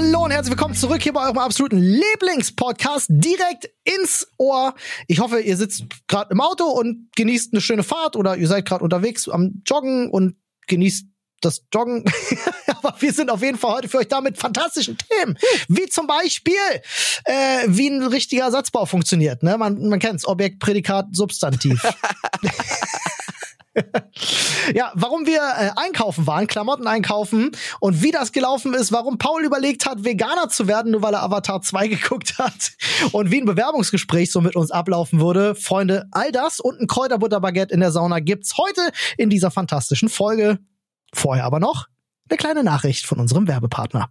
Hallo und herzlich willkommen zurück hier bei eurem absoluten Lieblingspodcast direkt ins Ohr. Ich hoffe, ihr sitzt gerade im Auto und genießt eine schöne Fahrt oder ihr seid gerade unterwegs am Joggen und genießt das Joggen. Aber wir sind auf jeden Fall heute für euch da mit fantastischen Themen. Wie zum Beispiel, äh, wie ein richtiger Satzbau funktioniert. Ne? Man, man kennt's, Objekt, Prädikat, Substantiv. ja, warum wir äh, einkaufen waren, Klamotten einkaufen und wie das gelaufen ist, warum Paul überlegt hat, Veganer zu werden, nur weil er Avatar 2 geguckt hat und wie ein Bewerbungsgespräch so mit uns ablaufen würde. Freunde, all das und ein Kräuterbutterbaguette in der Sauna gibt's heute in dieser fantastischen Folge. Vorher aber noch eine kleine Nachricht von unserem Werbepartner.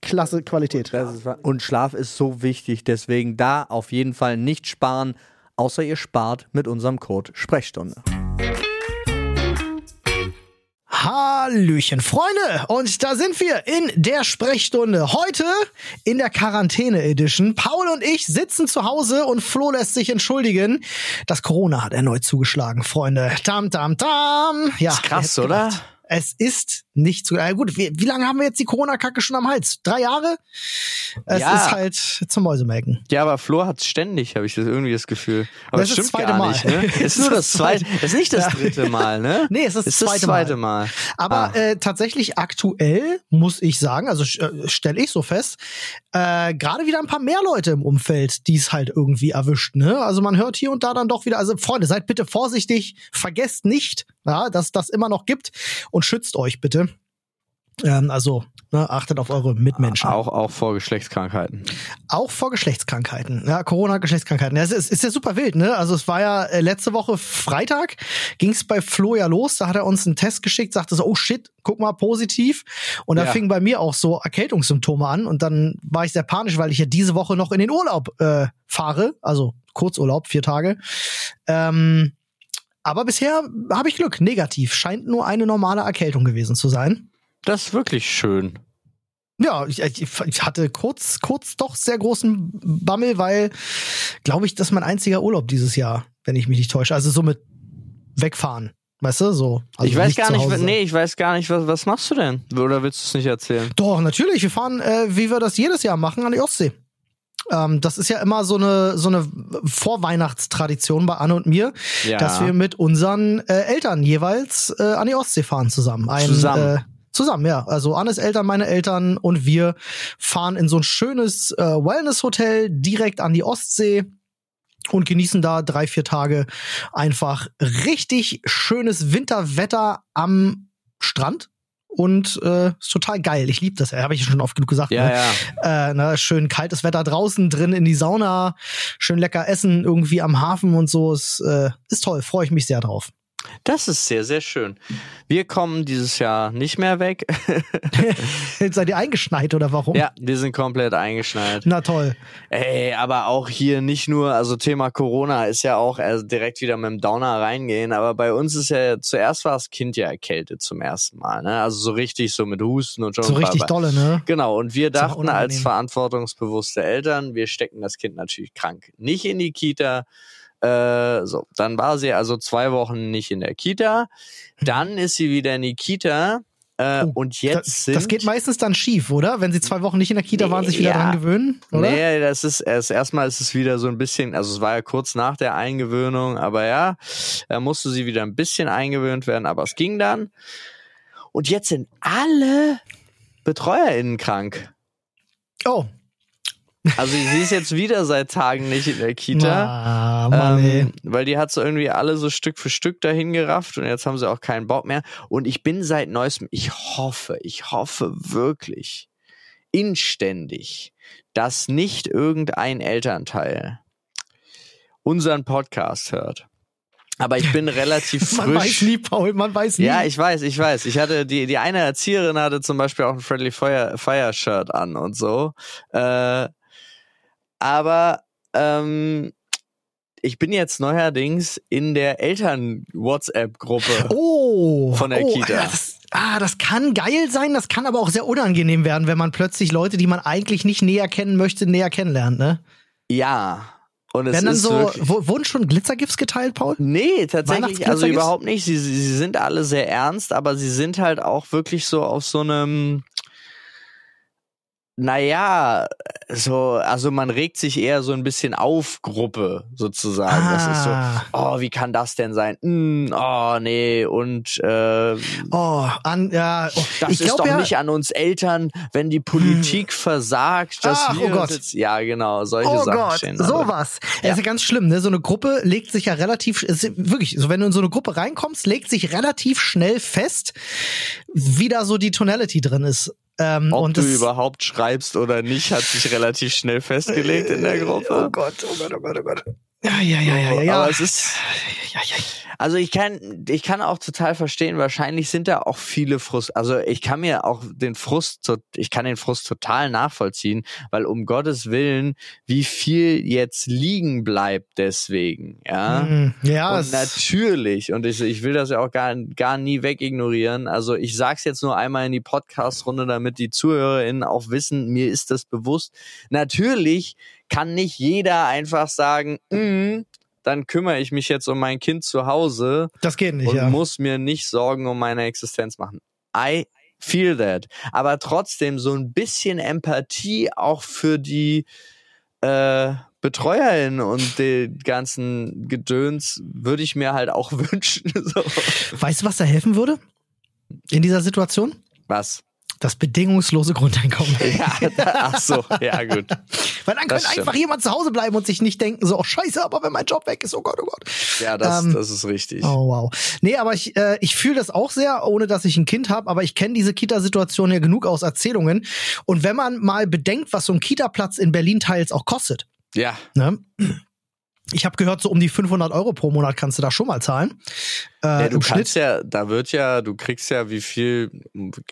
klasse Qualität. und Schlaf ist so wichtig, deswegen da auf jeden Fall nicht sparen, außer ihr spart mit unserem Code Sprechstunde. Hallöchen, Freunde! Und da sind wir in der Sprechstunde. Heute in der Quarantäne-Edition. Paul und ich sitzen zu Hause und Flo lässt sich entschuldigen. Das Corona hat erneut zugeschlagen, Freunde. Tam, tam, tam. Ja, ist krass, oder? Es ist nicht zu. Äh, gut, wie, wie lange haben wir jetzt die Corona-Kacke schon am Hals? Drei Jahre? Es Ja. ist halt zum Mäusemelken. Ja, aber Flo hat's ständig, habe ich das irgendwie das Gefühl. Aber Das das ist stimmt das zweite gar Mal. nicht, ne? Es ist nur das zweite, zweite- ist nicht das dritte Mal, ne? Nee, es ist das ist das zweite zweite Mal. Mal. Aber Ah. äh, tatsächlich aktuell muss ich sagen, also äh, stelle ich so fest, äh, gerade wieder ein paar mehr Leute im Umfeld, die es halt irgendwie erwischt. Ne? Also man hört hier und da dann doch wieder. Also Freunde, seid bitte vorsichtig, vergesst nicht, ja, dass das immer noch gibt und schützt euch bitte. Ähm, also ne, achtet auf eure Mitmenschen. Auch, auch vor Geschlechtskrankheiten. Auch vor Geschlechtskrankheiten. Ja, Corona-Geschlechtskrankheiten. Ja, es ist, ist ja super wild, ne? Also es war ja äh, letzte Woche Freitag, ging es bei Flo ja los. Da hat er uns einen Test geschickt, sagte so, oh shit, guck mal, positiv. Und da Ja. fingen bei mir auch so Erkältungssymptome an. Und dann war ich sehr panisch, weil ich ja diese Woche noch in den Urlaub äh, fahre. Also Kurzurlaub, vier Tage. Ähm, aber bisher habe ich Glück, negativ. Scheint nur eine normale Erkältung gewesen zu sein. Das ist wirklich schön. Ja, ich, ich, hatte kurz, kurz doch sehr großen Bammel, weil, glaube ich, das ist mein einziger Urlaub dieses Jahr, wenn ich mich nicht täusche. Also so mit wegfahren. Weißt du, so. Also ich weiß gar nicht, nee, ich weiß gar nicht, was, was machst du denn? Oder willst du es nicht erzählen? Doch, natürlich. Wir fahren, äh, wie wir das jedes Jahr machen, an die Ostsee. Ähm, das ist ja immer so eine, so eine Vorweihnachtstradition bei Anne und mir, Ja. dass wir mit unseren äh, Eltern jeweils äh, an die Ostsee fahren zusammen. Ein, Zusammen. Äh, zusammen, ja. Also Annes Eltern, meine Eltern und wir fahren in so ein schönes äh, Wellness-Hotel direkt an die Ostsee und genießen da drei, vier Tage einfach richtig schönes Winterwetter am Strand. Und äh, ist total geil. Ich liebe das. Habe ich schon oft genug gesagt. Ja, ne? ja. äh, ne, schön kaltes Wetter draußen, drin in die Sauna, schön lecker essen irgendwie am Hafen und so. Ist, äh, ist toll, freue ich mich sehr drauf. Das ist sehr, sehr schön. Wir kommen dieses Jahr nicht mehr weg. Jetzt seid ihr eingeschneit oder warum? ja, wir sind komplett eingeschneit. Na toll. Ey, aber auch hier nicht nur, also Thema Corona ist ja auch also direkt wieder mit dem Downer reingehen, aber bei uns ist ja, zuerst war das Kind ja erkältet zum ersten Mal, ne? Also so richtig so mit Husten und schon. So richtig dolle, ne? Genau, und wir dachten als verantwortungsbewusste Eltern, wir stecken das Kind natürlich krank. Nicht in die Kita. Äh, so, dann war sie also zwei Wochen nicht in der Kita. Dann ist sie wieder in die Kita. Äh, Oh, und jetzt das, sind das geht meistens dann schief, oder? Wenn sie zwei Wochen nicht in der Kita waren, sich wieder Ja. dran gewöhnen, oder? Nee, das ist erst erstmal ist es wieder so ein bisschen, also es war ja kurz nach der Eingewöhnung, aber ja, da musste sie wieder ein bisschen eingewöhnt werden, aber es ging dann. Und jetzt sind alle BetreuerInnen krank. Oh. Also sie ist jetzt wieder seit Tagen nicht in der Kita. Ah, Mann. Ähm, weil die hat so irgendwie alle so Stück für Stück dahin gerafft und jetzt haben sie auch keinen Bock mehr. Und ich bin seit neuestem, ich hoffe, ich hoffe wirklich inständig, dass nicht irgendein Elternteil unseren Podcast hört. Aber ich bin relativ frisch. Man weiß nie, Paul, man weiß nie. Ja, ich weiß, ich weiß. Ich hatte die die eine Erzieherin hatte zum Beispiel auch ein Friendly Fire Fire Shirt an und so. Äh, aber ähm, ich bin jetzt neuerdings in der Eltern WhatsApp Gruppe. oh, Von der oh, Kita. ja, Das, ah, das kann geil sein, das kann aber auch sehr unangenehm werden, wenn man plötzlich Leute, die man eigentlich nicht näher kennen möchte, näher kennenlernt, ne? Ja. Und es Wenn dann so, wurden schon Glitzergifts geteilt, Paul? Nee, tatsächlich, also überhaupt nicht. Sie, sie sie sind alle sehr ernst, aber sie sind halt auch wirklich so auf so einem, naja, so, also man regt sich eher so ein bisschen auf Gruppe sozusagen. Das ist so, Ah. oh, wie kann das denn sein? Hm, oh, nee, und äh, Oh, an, ja, oh, das ich ist glaube doch ja, nicht an uns Eltern, wenn die Politik versagt, dass Ach, wir oh uns Gott. jetzt, ja genau, solche Oh Sachen Gott, stehen. drin. sowas. Das ist ja ganz schlimm, ne? So eine Gruppe legt sich ja relativ, ist wirklich, so wenn du in so eine Gruppe reinkommst, legt sich relativ schnell fest, wie da so die Tonality drin ist. Ähm, Ob und du das, überhaupt schreibst oder nicht, hat sich relativ schnell festgelegt in der Gruppe. Oh Gott, oh Gott, oh Gott, oh Gott. Ja, ja, ja, ja, ja. Aber es ist, ja, ja. Also ich kann, ich kann auch total verstehen, wahrscheinlich sind da auch viele Frust, also ich kann mir auch den Frust, ich kann den Frust total nachvollziehen, weil um Gottes Willen, wie viel jetzt liegen bleibt deswegen, ja. Mm, Ja, Und natürlich, und ich, ich will das ja auch gar, gar nie wegignorieren. Also ich sag's jetzt nur einmal in die Podcast-Runde, damit die ZuhörerInnen auch wissen, mir ist das bewusst. Natürlich kann nicht jeder einfach sagen, "Mm, dann kümmere ich mich jetzt um mein Kind zu Hause das geht nicht, und ja. muss mir nicht Sorgen um meine Existenz machen. I feel that. Aber trotzdem so ein bisschen Empathie auch für die äh, BetreuerInnen und den ganzen Gedöns würde ich mir halt auch wünschen. So. Weißt du, was da helfen würde? In dieser Situation? Was? Das bedingungslose Grundeinkommen. Ja, ach so, ja gut. Weil dann Das kann stimmt. einfach jemand zu Hause bleiben und sich nicht denken, so, oh scheiße, aber wenn mein Job weg ist, oh Gott, oh Gott. Ja, das, Ähm, das ist richtig. Oh wow. Nee, aber ich, äh, ich fühle das auch sehr, ohne dass ich ein Kind habe, aber ich kenne diese Kita-Situation ja genug aus Erzählungen. Und wenn man mal bedenkt, was so ein Kita-Platz in Berlin teils auch kostet, Ja, ne? Ich habe gehört, so um die 500 Euro pro Monat kannst du da schon mal zahlen. Äh, ja, du Im kannst Schnitt. ja, da wird ja, du kriegst ja wie viel,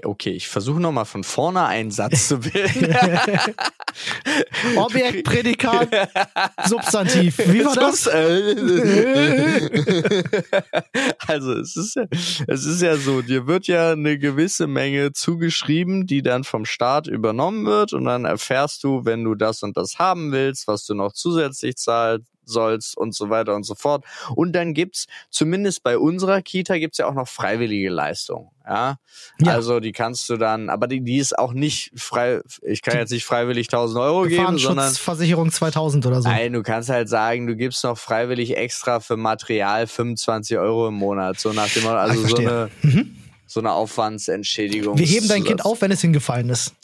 okay, ich versuche nochmal von vorne einen Satz zu bilden. Objekt, Prädikat, Substantiv. Wie war das? also es ist ja, es ist ja so, dir wird ja eine gewisse Menge zugeschrieben, die dann vom Staat übernommen wird und dann erfährst du, wenn du das und das haben willst, was du noch zusätzlich zahlen sollst und so weiter und so fort. Und dann gibt's zumindest bei unserer Kita gibt's ja auch noch freiwillige Leistungen. Ja? Ja. Also die kannst du dann, aber die, die ist auch nicht frei. Ich kann jetzt nicht freiwillig 1000 Euro geben, sondern Gefahrenschutzversicherung 2000 oder so. Nein, du kannst halt sagen, du gibst noch freiwillig extra für Material 25 Euro im Monat. So nach dem Motto, Ah, also so verstehe. Mhm. eine, so eine Aufwandsentschädigung. Wir heben dein Kind auf, wenn es hingefallen ist.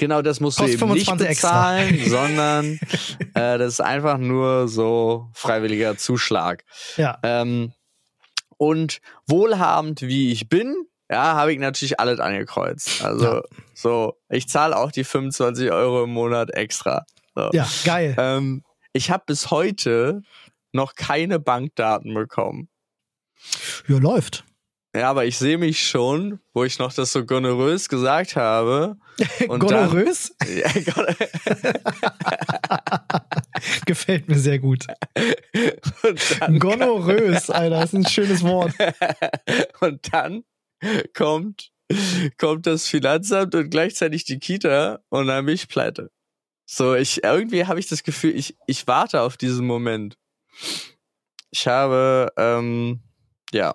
Genau, das musst Kostet du eben nicht 25 extra. bezahlen, sondern äh, das ist einfach nur so freiwilliger Zuschlag. Ja. Ähm, und wohlhabend wie ich bin, ja, habe ich natürlich alles angekreuzt. Also Ja. so, ich zahle auch die 25 Euro im Monat extra. So. Ja, geil. Ähm, ich habe bis heute noch keine Bankdaten bekommen. Ja, läuft. Ja, aber ich sehe mich schon, wo ich noch das so gonorös gesagt habe. Und Gonorrhös Dann, ja, gefällt mir sehr gut. dann, Gonorrhös, Alter, ist ein schönes Wort. und dann kommt, kommt das Finanzamt und gleichzeitig die Kita und dann bin ich pleite. So, ich, irgendwie habe ich das Gefühl, ich, ich warte auf diesen Moment. Ich habe, ähm, ja,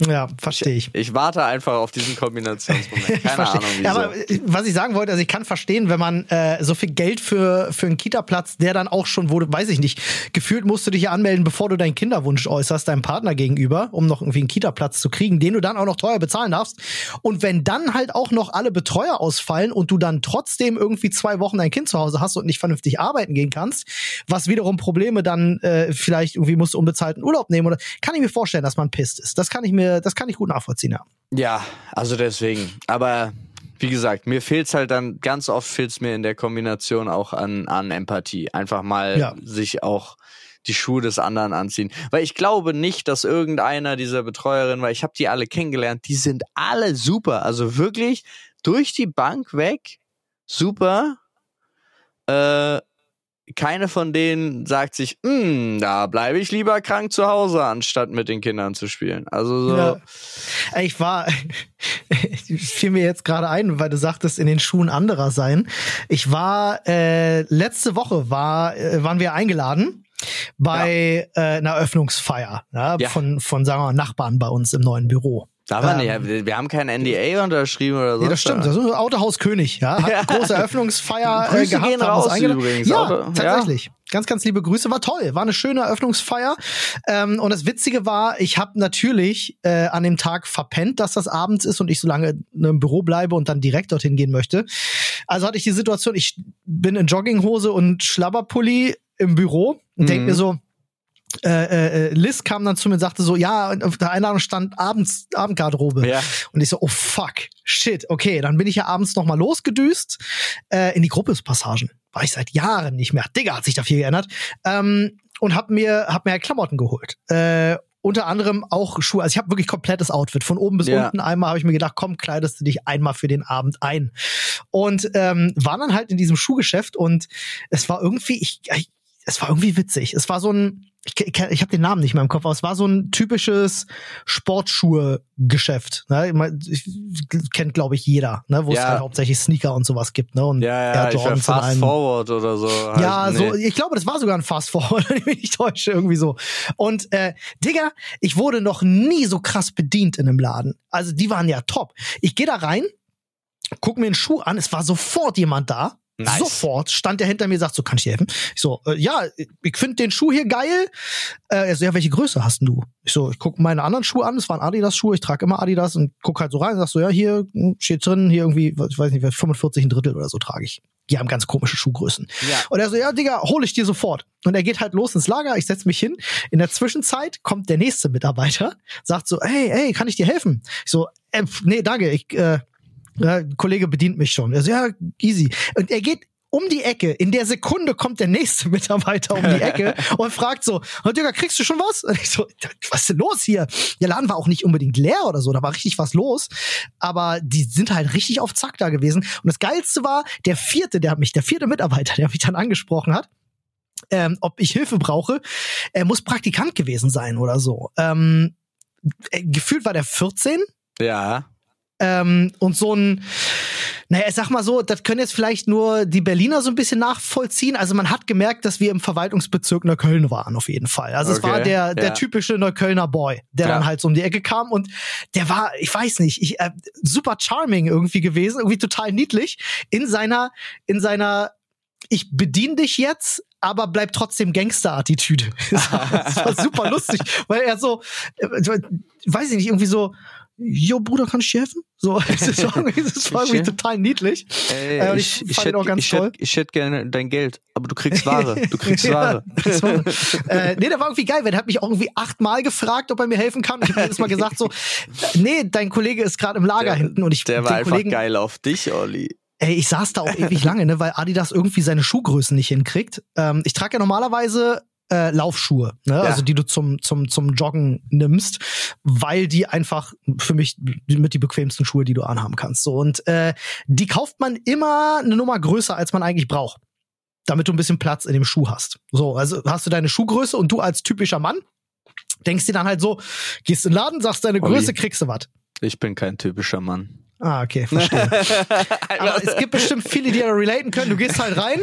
Ja, verstehe ich. Ich warte einfach auf diesen Kombinationsmoment. Keine. Ahnung, wieso. Ja, aber was ich sagen wollte, also ich kann verstehen, wenn man äh, so viel Geld für, für einen Kita-Platz, der dann auch schon wurde, weiß ich nicht, gefühlt musst du dich ja anmelden, bevor du deinen Kinderwunsch äußerst, deinem Partner gegenüber, um noch irgendwie einen Kita-Platz zu kriegen, den du dann auch noch teuer bezahlen darfst. Und wenn dann halt auch noch alle Betreuer ausfallen und du dann trotzdem irgendwie zwei Wochen dein Kind zu Hause hast und nicht vernünftig arbeiten gehen kannst, was wiederum Probleme dann äh, vielleicht irgendwie musst du unbezahlten Urlaub nehmen oder kann ich mir vorstellen, dass man pisst ist. Das kann ich mir, das kann ich gut nachvollziehen, ja. Ja, also deswegen. Aber wie gesagt, mir fehlt's halt dann, ganz oft fehlt's mir in der Kombination auch an, an Empathie. Einfach mal Ja. sich auch die Schuhe des anderen anziehen. Weil ich glaube nicht, dass irgendeiner dieser Betreuerinnen, weil ich habe die alle kennengelernt, die sind alle super. Also wirklich durch die Bank weg, super. Äh, keine von denen sagt sich, "Hm, da bleibe ich lieber krank zu Hause, anstatt mit den Kindern zu spielen. Also so. Ja. Ich war, fiel mir jetzt gerade ein, weil du sagtest, in den Schuhen anderer sein. Ich war, äh, letzte Woche war, äh, waren wir eingeladen bei äh, einer Eröffnungsfeier ja, Ja. von, von, sagen wir mal, Nachbarn bei uns im neuen Büro. Darf man Ähm, nicht. Wir- haben kein NDA unterschrieben oder so. Nee, das stimmt. Das ist Autohaus König, ja. Hat Ja. große Eröffnungsfeier äh, Grüße gehabt. gehen raus übrigens. Ja, Auto- tatsächlich. Ganz, ganz liebe Grüße. War toll. War eine schöne Eröffnungsfeier. Ähm, und das Witzige war, ich habe natürlich äh, an dem Tag verpennt, dass das abends ist und ich so lange im Büro bleibe und dann direkt dorthin gehen möchte. Also hatte ich die Situation, ich bin in Jogginghose und Schlabberpulli im Büro und Mhm. mir so, äh, äh, Liz kam dann zu mir und sagte so, ja, auf der Einladung stand abends Abendgarderobe. Ja. Und ich so, oh fuck, shit, okay, dann bin ich ja abends noch mal losgedüst äh, in die Gruppespassagen. War ich seit Jahren nicht mehr. Digga, hat sich da viel geändert. Ähm, und hab mir, hab mir halt Klamotten geholt. Äh, unter anderem auch Schuhe. Also ich habe wirklich komplettes Outfit. Von oben bis Ja. unten einmal habe ich mir gedacht, komm, kleidest du dich einmal für den Abend ein. Und ähm, war dann halt in diesem Schuhgeschäft und es war irgendwie, ich, ich es war irgendwie witzig. Es war so ein, ich, ich, ich habe den Namen nicht mehr im Kopf, aber es war so ein typisches Sportschuhe-Geschäft. Ne? Ich mein, ich- Kennt, glaube ich, jeder, ne? wo es Ja. halt hauptsächlich Sneaker und sowas gibt. Ne? Und Ja, ja, Air Jordans Fast allem. Forward oder so. Ja, Halt, so, nee. ich glaube, das war sogar ein Fast Forward, wenn ich mich nicht täusche, irgendwie so. Und äh, Digga, ich wurde noch nie so krass bedient in einem Laden. Also die waren ja top. Ich gehe da rein, guck mir einen Schuh an, es war sofort jemand da. Nice. Sofort stand der hinter mir, sagt so, kann ich dir helfen? Ich so, äh, ja, ich finde den Schuh hier geil. Äh, er so, ja, welche Größe hast denn du? Ich so, ich guck meine anderen Schuhe an, es waren Adidas-Schuhe, ich trage immer Adidas und guck halt so rein und sag so, ja, hier hm, steht drin, hier irgendwie, ich weiß nicht, 45 ein Drittel oder so trage ich. Die haben ganz komische Schuhgrößen. Ja. Und er so, ja, Digga, hol ich dir sofort. Und er geht halt los ins Lager, ich setz mich hin. In der Zwischenzeit kommt der nächste Mitarbeiter, sagt so, hey, hey, kann ich dir helfen? Ich so, äh, nee, danke, ich, äh, ja, Kollege bedient mich schon. Er so, ja, easy. Und er geht um die Ecke. In der Sekunde kommt der nächste Mitarbeiter um die Ecke und fragt so, "Oh, Digga, kriegst du schon was? Und ich so, was ist denn los hier? Der Laden war auch nicht unbedingt leer oder so, da war richtig was los. Aber die sind halt richtig auf Zack da gewesen. Und das Geilste war, der vierte, der hat mich, der vierte Mitarbeiter, der mich dann angesprochen hat, ähm, ob ich Hilfe brauche, er muss Praktikant gewesen sein oder so. Ähm, äh, gefühlt war der 14 Ja. Ähm, und so ein, naja, ich sag mal so, das können jetzt vielleicht nur die Berliner so ein bisschen nachvollziehen. Also man hat gemerkt, dass wir im Verwaltungsbezirk Neukölln waren, auf jeden Fall. Also es Okay, war der, der ja. typische Neuköllner Boy, der Ja. dann halt so um die Ecke kam und der war, ich weiß nicht, ich, äh, super charming irgendwie gewesen, irgendwie total niedlich in seiner, in seiner, ich bediene dich jetzt, aber bleib trotzdem Gangster-Attitüde. Das war, das war super lustig, weil er so, äh, weiß ich nicht, irgendwie so, Jo, Bruder, kann ich dir helfen? So, das war irgendwie, total niedlich. Ey, Äh, und ich, ich ich, hätte auch ganz ich, toll. hätte- ich hätte gerne dein Geld, aber du kriegst Ware. Du kriegst Ja, Ware. das war, äh, nee, der war irgendwie geil, weil der hat mich auch irgendwie achtmal gefragt, ob er mir helfen kann. Ich habe jedes Mal gesagt so, nee, dein Kollege ist gerade im Lager Der- hinten und ich Der war einfach Kollegen, geil auf dich, Olli. Ey, ich saß da auch ewig lange, ne, weil Adidas irgendwie seine Schuhgrößen nicht hinkriegt. Ähm, ich trage ja normalerweise äh, Laufschuhe, ne? Ja. also die du zum, zum, zum Joggen nimmst, weil die einfach für mich mit die bequemsten Schuhe, die du anhaben kannst. So und äh, die kauft man immer eine Nummer größer, als man eigentlich braucht, damit du ein bisschen Platz in dem Schuh hast. So, also hast du deine Schuhgröße und du als typischer Mann denkst dir dann halt so, gehst in den Laden, sagst deine Olli. Größe, kriegst du was. Ich bin kein typischer Mann. Ah, okay, verstehe. Aber es gibt bestimmt viele, die da relaten können. Du gehst halt rein,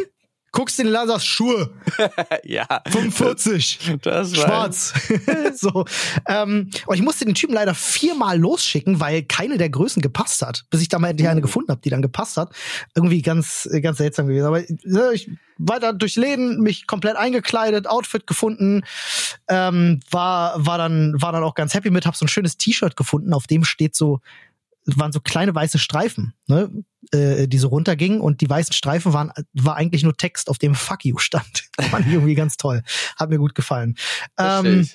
guckst in den Laden, sagst Schuhe, ja, 45, das war schwarz. so. Ähm, und ich musste den Typen leider viermal losschicken, weil keine der Größen gepasst hat. Bis ich da mal endlich Oh. eine gefunden habe, die dann gepasst hat. Irgendwie ganz, ganz seltsam gewesen. Aber äh, ich weiter durch Läden, mich komplett eingekleidet, Outfit gefunden, ähm, war, war dann, war dann auch ganz happy mit, hab so ein schönes T-Shirt gefunden, auf dem steht so, waren so kleine weiße Streifen, ne, äh, die so runtergingen und die weißen Streifen waren, war eigentlich nur Text, auf dem Fuck you stand. Fand ich irgendwie ganz toll. Hat mir gut gefallen. Ähm,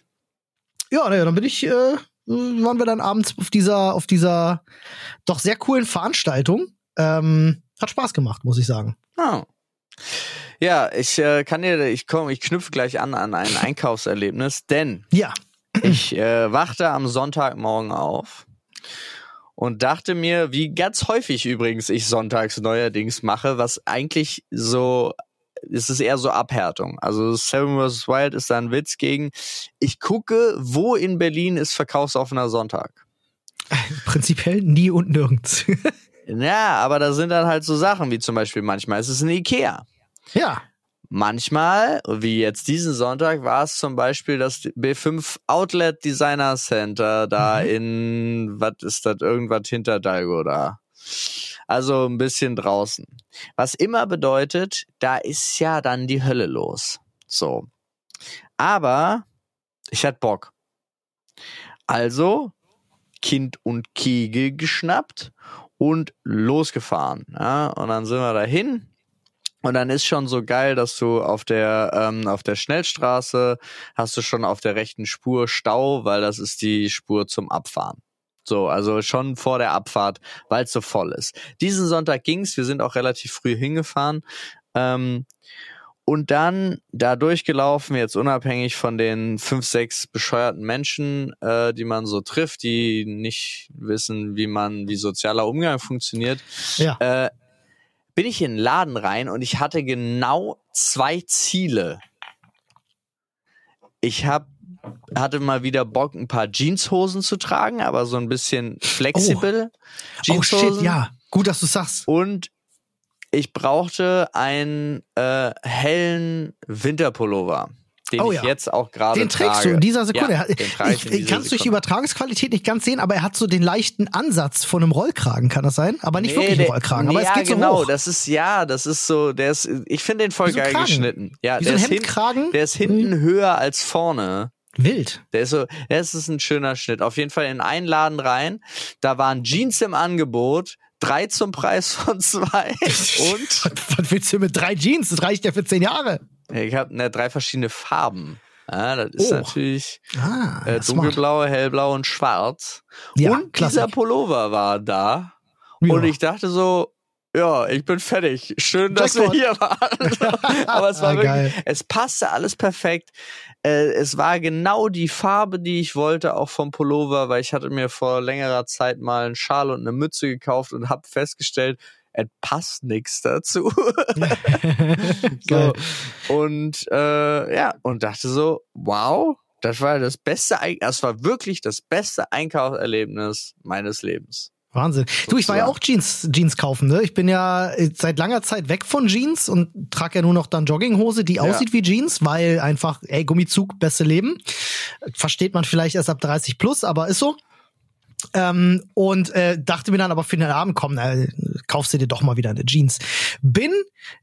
ja, naja, dann bin ich, äh, waren wir dann abends auf dieser, auf dieser doch sehr coolen Veranstaltung. Ähm, hat Spaß gemacht, muss ich sagen. Oh. Ja, ich äh, kann dir, ich komme, ich knüpfe gleich an an ein Einkaufserlebnis, denn Ja. ich äh, wachte am Sonntagmorgen auf und dachte mir, wie ganz häufig übrigens ich sonntags neuerdings mache, was eigentlich so es ist eher so Abhärtung. Also Seven vs. Wild ist da ein Witz gegen. Ich gucke, wo in Berlin ist verkaufsoffener Sonntag. Prinzipiell nie und nirgends. Ja, aber da sind dann halt so Sachen wie zum Beispiel manchmal ist es ein Ikea. ja. Manchmal, wie jetzt diesen Sonntag, war es zum Beispiel das B5 Outlet Designer Center da Mhm. in, was ist das, irgendwas hinter Dalgo da. Also ein bisschen draußen. Was immer bedeutet, da ist ja dann die Hölle los. So. Aber ich hatte Bock. Also Kind und Kegel geschnappt und losgefahren. Ja, und dann sind wir dahin. Und dann ist schon so geil, dass du auf der ähm, auf der Schnellstraße hast du schon auf der rechten Spur Stau, weil das ist die Spur zum Abfahren. So, also schon vor der Abfahrt, weil es so voll ist. Diesen Sonntag ging's, wir sind auch relativ früh hingefahren. Ähm, und dann da durchgelaufen, jetzt unabhängig von den fünf, sechs bescheuerten Menschen, äh, die man so trifft, die nicht wissen, wie man, wie sozialer Umgang funktioniert, Ja. äh, bin ich in den Laden rein und ich hatte genau zwei Ziele. Ich hab, hatte mal wieder Bock, ein paar Jeanshosen zu tragen, aber so ein bisschen flexibel. Oh shit, ja. Gut, dass du sagst. Und ich brauchte einen äh, hellen Winterpullover, den Oh ich ja. jetzt auch gerade Den trage. trägst du in dieser Sekunde. Ja, den trage ich ich kann es durch die. Übertragungsqualität nicht ganz sehen, aber er hat so den leichten Ansatz von einem Rollkragen, kann das sein? Aber nicht Nee, wirklich ein Rollkragen. Aber ja, es geht so genau, hoch. das ist ja, das ist so, der ist, ich finde den voll geil Kragen. geschnitten. Ja, Wie der, so ist hin, der ist hinten höher als vorne. Wild. Der ist so, das ist ein schöner Schnitt. Auf jeden Fall in einen Laden rein. Da waren Jeans im Angebot, drei zum Preis von zwei. Und Was willst du mit drei Jeans? Das reicht ja für zehn Jahre. Ich habe ne, drei verschiedene Farben. Ja, das ist Oh. natürlich Ah, äh, smart. dunkelblau, hellblau und schwarz. Ja, und Klassik. dieser Pullover war da. Ja. Und ich dachte so, ja, ich bin fertig. Schön, dass Jackpot. wir hier waren. Aber es war Ah, wirklich, geil. es passte alles perfekt. Äh, es war genau die Farbe, die ich wollte, auch vom Pullover, weil ich hatte mir vor längerer Zeit mal einen Schal und eine Mütze gekauft und habe festgestellt, es passt nichts dazu. So. Und äh, ja, und dachte so, wow, das war das beste, das war wirklich das beste Einkaufserlebnis meines Lebens. Wahnsinn. Du, ich war ja auch Jeans, Jeans kaufen, ne? Ich bin ja äh, seit langer Zeit weg von Jeans und trage ja nur noch dann Jogginghose, die Ja. aussieht wie Jeans, weil einfach, ey, Gummizug, beste Leben. Versteht man vielleicht erst ab 30 plus, aber ist so. Ähm, und äh, dachte mir dann aber für den Abend, komm, äh, kaufst du dir doch mal wieder eine Jeans. Bin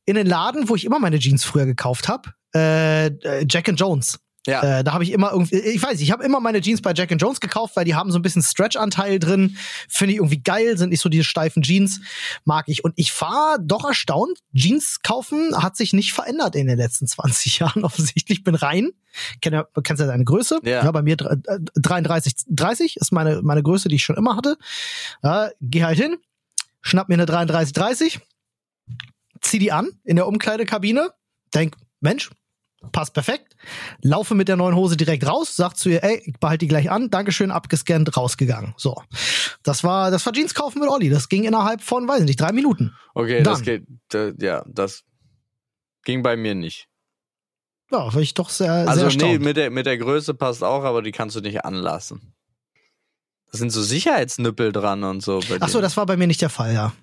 in den Laden, wo ich immer meine Jeans früher gekauft habe, äh, äh, Jack and Jones. Ja. Äh, da habe ich immer irgendwie, ich weiß nicht, ich habe immer meine Jeans bei Jack and Jones gekauft, weil die haben so ein bisschen Stretch-Anteil drin. Finde ich irgendwie geil, sind nicht so diese steifen Jeans, mag ich. Und ich war doch erstaunt, Jeans kaufen hat sich nicht verändert in den letzten 20 Jahren offensichtlich. Bin rein, kenn ja, du kennst ja deine Größe. Ja. bei mir dr- äh, 33, 30 ist meine, meine Größe, die ich schon immer hatte. Ja, geh halt hin, schnapp mir eine 33, 30, zieh die an in der Umkleidekabine, denk, Mensch, passt perfekt. Laufe mit der neuen Hose direkt raus, sag zu ihr, ey, ich behalte die gleich an, Dankeschön, abgescannt, rausgegangen. So. Das war, das war Jeans kaufen mit Olli. Das ging innerhalb von, weiß ich nicht, drei Minuten. Okay, das Dann. geht, äh, ja, das ging bei mir nicht. Ja, war ich doch sehr, sehr Also nee, erstaunt. mit der, mit der Größe passt auch, aber die kannst du nicht anlassen. Da sind so Sicherheitsnüppel dran und so. Ach so, das war bei mir nicht der Fall, ja.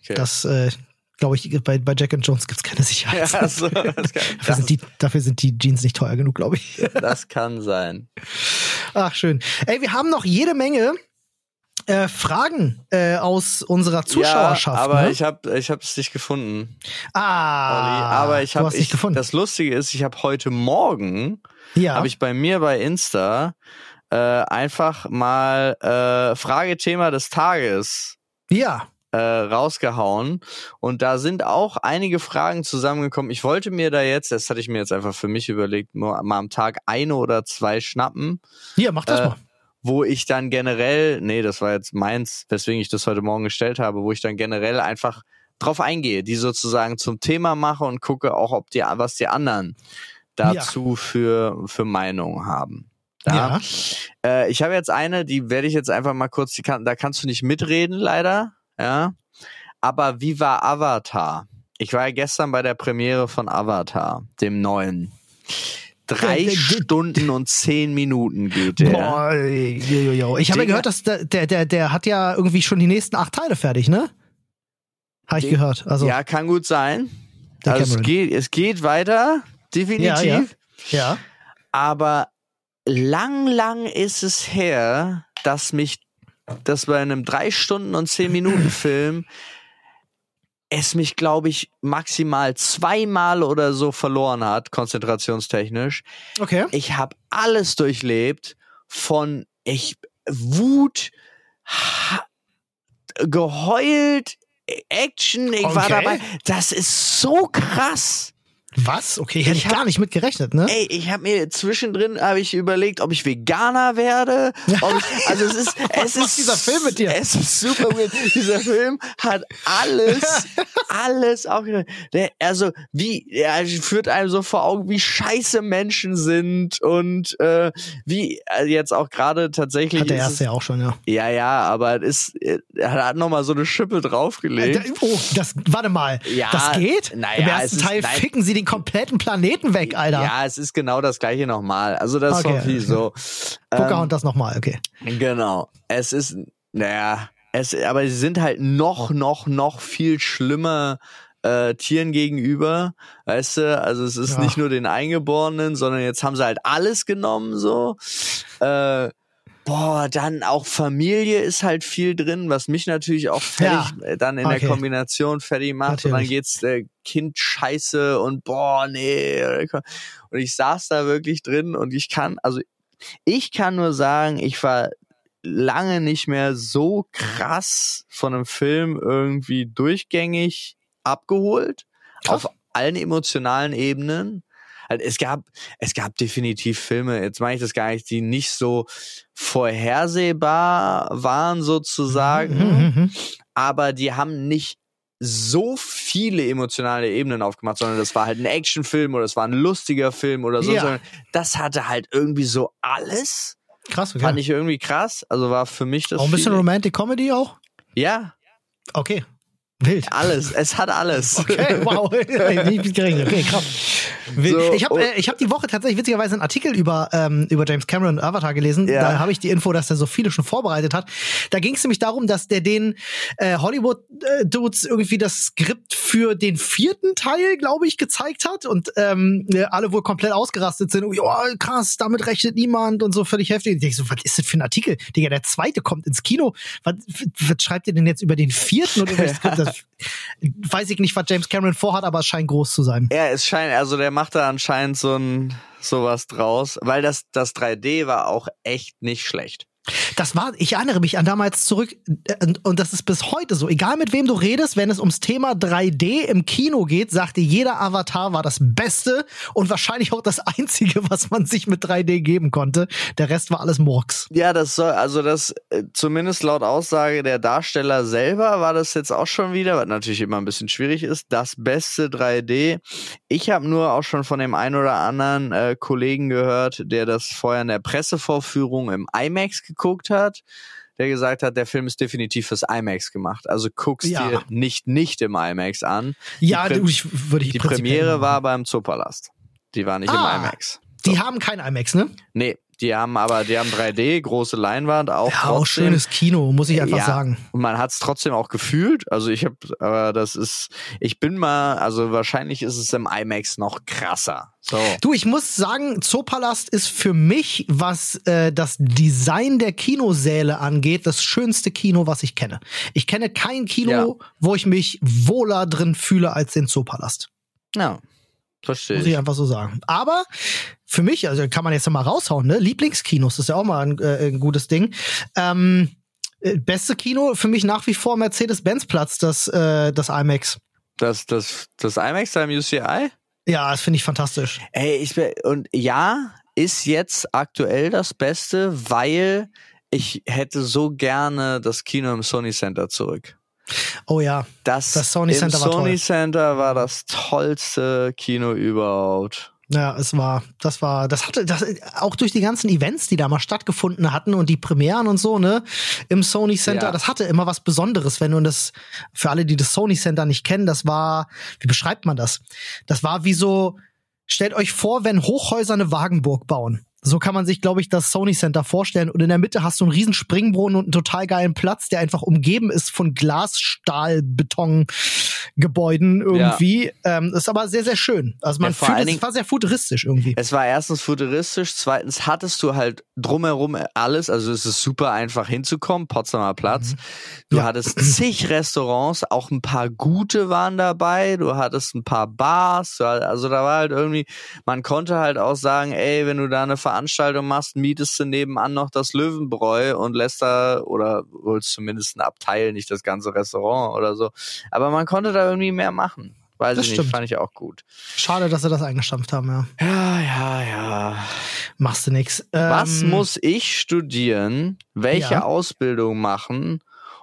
okay. Das äh, glaube ich, bei, bei Jack and Jones gibt's keine Sicherheit. Ja, so, das, dafür, kann, sind die, dafür sind die Jeans nicht teuer genug, glaube ich. das, kann sein. Ach, schön. Ey, wir haben noch jede Menge äh, Fragen äh, aus unserer Zuschauerschaft. Ja, aber ne? ich habe ich es nicht gefunden. ah, Olli. Aber ich du habe nicht ich, gefunden. das Lustige ist, ich habe heute Morgen ja. habe ich bei mir bei Insta äh, einfach mal äh, Fragethema des Tages ja. Äh, rausgehauen und da sind auch einige Fragen zusammengekommen. Ich wollte mir da jetzt, das hatte ich mir jetzt einfach für mich überlegt, nur mal am Tag eine oder zwei schnappen, Hier, mach das Äh, mal. wo ich dann generell, nee, das war jetzt meins, weswegen ich das heute Morgen gestellt habe, wo ich dann generell einfach drauf eingehe, die sozusagen zum Thema mache und gucke auch, ob die, was die anderen dazu für, für Meinungen haben. Ja. Äh, ich habe jetzt eine, die werde ich jetzt einfach mal kurz, die kann, da kannst du nicht mitreden, leider. Ja. Aber wie war Avatar? Ich war ja gestern bei der Premiere von Avatar, dem neuen. Drei Stunden und zehn Minuten geht der. Boah, jo, jo. Ich habe ja gehört, dass der, der, der, hat ja irgendwie schon die nächsten acht Teile fertig, ne? Habe ich gehört. Also, ja, kann gut sein. Also es geht, es geht weiter, definitiv. Ja, ja. ja. Aber lang, lang ist es her, dass mich, dass bei einem drei Stunden und zehn Minuten Film es mich, glaube ich, maximal zweimal oder so verloren hat, konzentrationstechnisch. Okay. Ich habe alles durchlebt von ich Wut, geheult, Action, ich war Okay. dabei. Das ist so krass. Was? Okay, hätte ich, hab- gar nicht mit gerechnet, ne? Ey, ich habe mir zwischendrin habe ich überlegt, ob ich Veganer werde. Ich, also es ist, es ist dieser Film mit dir? Es ist super weird. Dieser Film hat alles, alles auch. Der, also wie, er führt einem so vor Augen, wie scheiße Menschen sind und äh, wie äh, jetzt auch gerade tatsächlich. Hat der erste ja auch schon, ja. ja, ja, aber es ist, er hat noch mal so eine Schippe draufgelegt. Äh, Oh, das, warte mal. Ja, das geht? naja, Im ersten ist- Teil nein. ficken sie den kompletten Planeten weg, Alter. Ja, es ist genau das gleiche nochmal. Also das Okay, okay. so. Ähm, Pocahontas nochmal, okay. Genau. Es ist, naja, es, aber sie sind halt noch, noch, noch viel schlimmer äh, Tieren gegenüber, weißt du? Also es ist Ja. nicht nur den Eingeborenen, sondern jetzt haben sie halt alles genommen so. Äh, boah, dann auch Familie ist halt viel drin, was mich natürlich auch fertig äh, dann in Okay. der Kombination fertig macht. Und dann Natürlich. geht's äh, Kind scheiße und boah, nee. Und ich saß da wirklich drin und ich kann, also ich kann nur sagen, ich war lange nicht mehr so krass von einem Film irgendwie durchgängig abgeholt. Krass. Auf allen emotionalen Ebenen. Also es gab, es gab definitiv Filme, jetzt meine ich das gar nicht, die nicht so vorhersehbar waren sozusagen, Mhm, mhm. aber die haben nicht so viele emotionale Ebenen aufgemacht, sondern das war halt ein Actionfilm oder es war ein lustiger Film oder so. Ja. Das hatte halt irgendwie so alles. Krass, okay. Fand ich irgendwie krass. Also war für mich das. auch ein bisschen Romantic Comedy auch? Ja, Okay. Wild. alles. Es hat alles. Okay, wow. Nicht gerechnet. Okay, krass. Wild. So, ich habe und- äh, ich hab die Woche tatsächlich witzigerweise einen Artikel über, ähm, über James Cameron und Avatar gelesen. Ja. Da habe ich die Info, dass er so viele schon vorbereitet hat. Da ging es nämlich darum, dass der den äh, Hollywood-Dudes irgendwie das Skript für den vierten Teil, glaube ich, gezeigt hat und ähm, äh, alle wohl komplett ausgerastet sind. Ja, krass, damit rechnet niemand und so völlig heftig. Ich denk so, was ist das für ein Artikel? Digga, der zweite kommt ins Kino. Was, was schreibt ihr denn jetzt über den vierten? Und irgendwelches Skript? das, weiß ich nicht, was James Cameron vorhat, aber es scheint groß zu sein. Ja, es scheint, also der macht da anscheinend so ein sowas draus, weil das, das 3D war auch echt nicht schlecht. Das war, ich erinnere mich an damals zurück, äh, und, und das ist bis heute so. Egal mit wem du redest, wenn es ums Thema 3D im Kino geht, sagte jeder Avatar war das Beste und wahrscheinlich auch das Einzige, was man sich mit 3D geben konnte. Der Rest war alles Murks. Ja, das soll, also das, äh, zumindest laut Aussage der Darsteller selber war das jetzt auch schon wieder, was natürlich immer ein bisschen schwierig ist, das beste 3D. Ich habe nur auch schon von dem einen oder anderen äh, Kollegen gehört, der das vorher in der Pressevorführung im IMAX geguckt hat, der gesagt hat, der Film ist definitiv fürs IMAX gemacht. Also guckst Ja. dir nicht nicht im IMAX an. Ja, Prä- du, ich würde ich Die Premiere machen. war beim Zoopalast. Die war nicht Ah. im IMAX. Die haben kein IMAX, ne? Nee, Die haben aber, die haben 3D, große Leinwand, auch Ja, auch trotzdem. schönes Kino, muss ich einfach Ja. sagen. Und man hat es trotzdem auch gefühlt. Also ich habe, aber das ist, ich bin mal, also wahrscheinlich ist es im IMAX noch krasser. So. Du, ich muss sagen, Zoopalast ist für mich, was äh, das Design der Kinosäle angeht, das schönste Kino, was ich kenne. Ich kenne kein Kino, Ja. wo ich mich wohler drin fühle als den Zoopalast. Ja, verstehe Muss ich ich. einfach so sagen. Aber für mich, also kann man jetzt mal raushauen, ne? Lieblingskinos ist ja auch mal ein, äh, ein gutes Ding. Ähm, äh, beste Kino für mich nach wie vor Mercedes-Benz-Platz, das, äh, das IMAX. Das, das, das IMAX da im UCI? Ja, das finde ich fantastisch. Ey, ich bin, und ja, ist jetzt aktuell das Beste, weil ich hätte so gerne das Kino im Sony Center zurück. Oh ja. Das, Das Sony im Center war Sony toll. Center war das tollste Kino überhaupt. Ja, es war, das war, das hatte, das, auch durch die ganzen Events, die da mal stattgefunden hatten und die Premieren und so, ne, im Sony Center, Ja. das hatte immer was Besonderes, wenn du das, für alle, die das Sony Center nicht kennen, das war, wie beschreibt man das? Das war wie so, stellt euch vor, wenn Hochhäuser eine Wagenburg bauen. So kann man sich, glaube ich, das Sony Center vorstellen. Und in der Mitte hast du einen riesen Springbrunnen und einen total geilen Platz, der einfach umgeben ist von Glas, Stahl, Beton, Gebäuden irgendwie. Ähm, ist aber sehr, sehr schön. Also man Ja, fühlt es, Dingen- war sehr futuristisch irgendwie. Es war erstens futuristisch, zweitens hattest du halt drumherum alles, also es ist super einfach hinzukommen, Potsdamer Platz. Du Ja. hattest zig Restaurants, auch ein paar gute waren dabei, du hattest ein paar Bars, also da war halt irgendwie, man konnte halt auch sagen, ey, wenn du da eine Veranstaltung machst, mietest du nebenan noch das Löwenbräu und lässt da, oder holst zumindest ein Abteil, nicht das ganze Restaurant oder so. Aber man konnte da irgendwie mehr machen. Weiß Das ich stimmt. nicht, fand ich auch gut. Schade, dass sie das eingestampft haben, ja. Ja, ja, ja. Machst du nix. Was Ähm, muss ich studieren? Welche Ja. Ausbildung machen,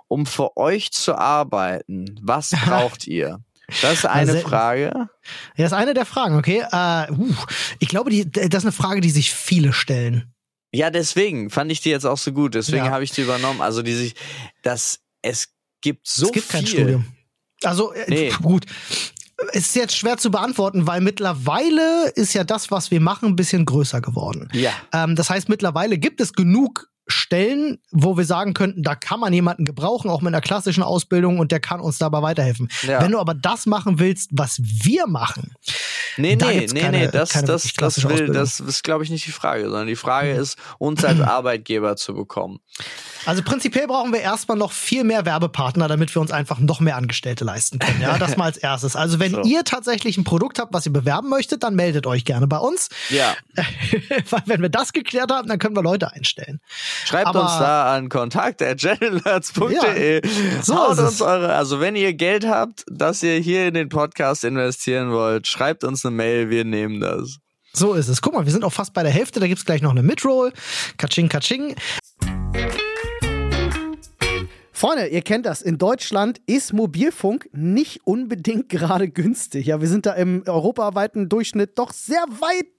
um für euch zu arbeiten? Was braucht ihr? Das ist eine Also- Frage. Ja, ist eine der Fragen, okay? Äh, uh, ich glaube, die, das ist eine Frage, die sich viele stellen. Ja, deswegen fand ich die jetzt auch so gut. Deswegen Ja. habe ich die übernommen. Also die sich, dass es gibt so es gibt viel. kein Studium. Also, äh, Nee. gut. Es ist jetzt schwer zu beantworten, weil mittlerweile ist ja das, was wir machen, ein bisschen größer geworden. Ja. Ähm, das heißt, mittlerweile gibt es genug Stellen, wo wir sagen könnten, da kann man jemanden gebrauchen, auch mit einer klassischen Ausbildung und der kann uns dabei weiterhelfen. Ja. Wenn du aber das machen willst, was wir machen, Nee, nee, nee, keine- nee, das, das, das will, das ist, glaube ich, nicht die Frage, sondern die Frage ist, uns als Arbeitgeber zu bekommen. Also prinzipiell brauchen wir erstmal noch viel mehr Werbepartner, damit wir uns einfach noch mehr Angestellte leisten können. Ja, das mal als erstes. Also wenn So. ihr tatsächlich ein Produkt habt, was ihr bewerben möchtet, dann meldet euch gerne bei uns. Ja. Weil wenn wir das geklärt haben, dann können wir Leute einstellen. Schreibt Aber- uns da an kontakt.generalnerds.de. so Haut ist es. uns eure, also wenn ihr Geld habt, dass ihr hier in den Podcast investieren wollt, schreibt uns eine Mail, wir nehmen das. So ist es. Guck mal, wir sind auch fast bei der Hälfte. Da gibt's gleich noch eine Midroll. Katsching, katsching. Freunde, ihr kennt das. In Deutschland ist Mobilfunk nicht unbedingt gerade günstig. Ja, wir sind da im europaweiten Durchschnitt doch sehr weit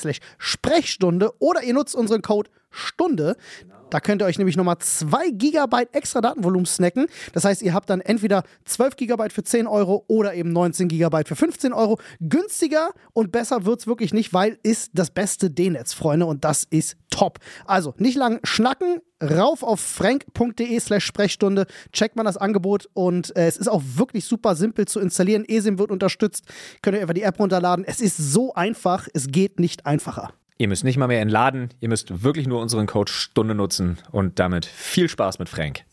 slash Sprechstunde oder ihr nutzt unseren Code Stunde. Da könnt ihr euch nämlich nochmal 2 Gigabyte extra Datenvolumen snacken. Das heißt, ihr habt dann entweder 12 Gigabyte für 10 Euro oder eben 19 Gigabyte für 15 Euro. Günstiger und besser wird's wirklich nicht, weil ist das beste D-Netz, Freunde, und das ist top. Also nicht lang schnacken, rauf auf frank.de slash Sprechstunde, checkt man das Angebot und äh, es ist auch wirklich super simpel zu installieren. ESIM wird unterstützt, könnt ihr einfach die App runterladen. Es ist so einfach, es geht nicht einfacher. ihr müsst nicht mal mehr entladen, ihr müsst wirklich nur unseren Code Stunde nutzen und damit viel Spaß mit Frank.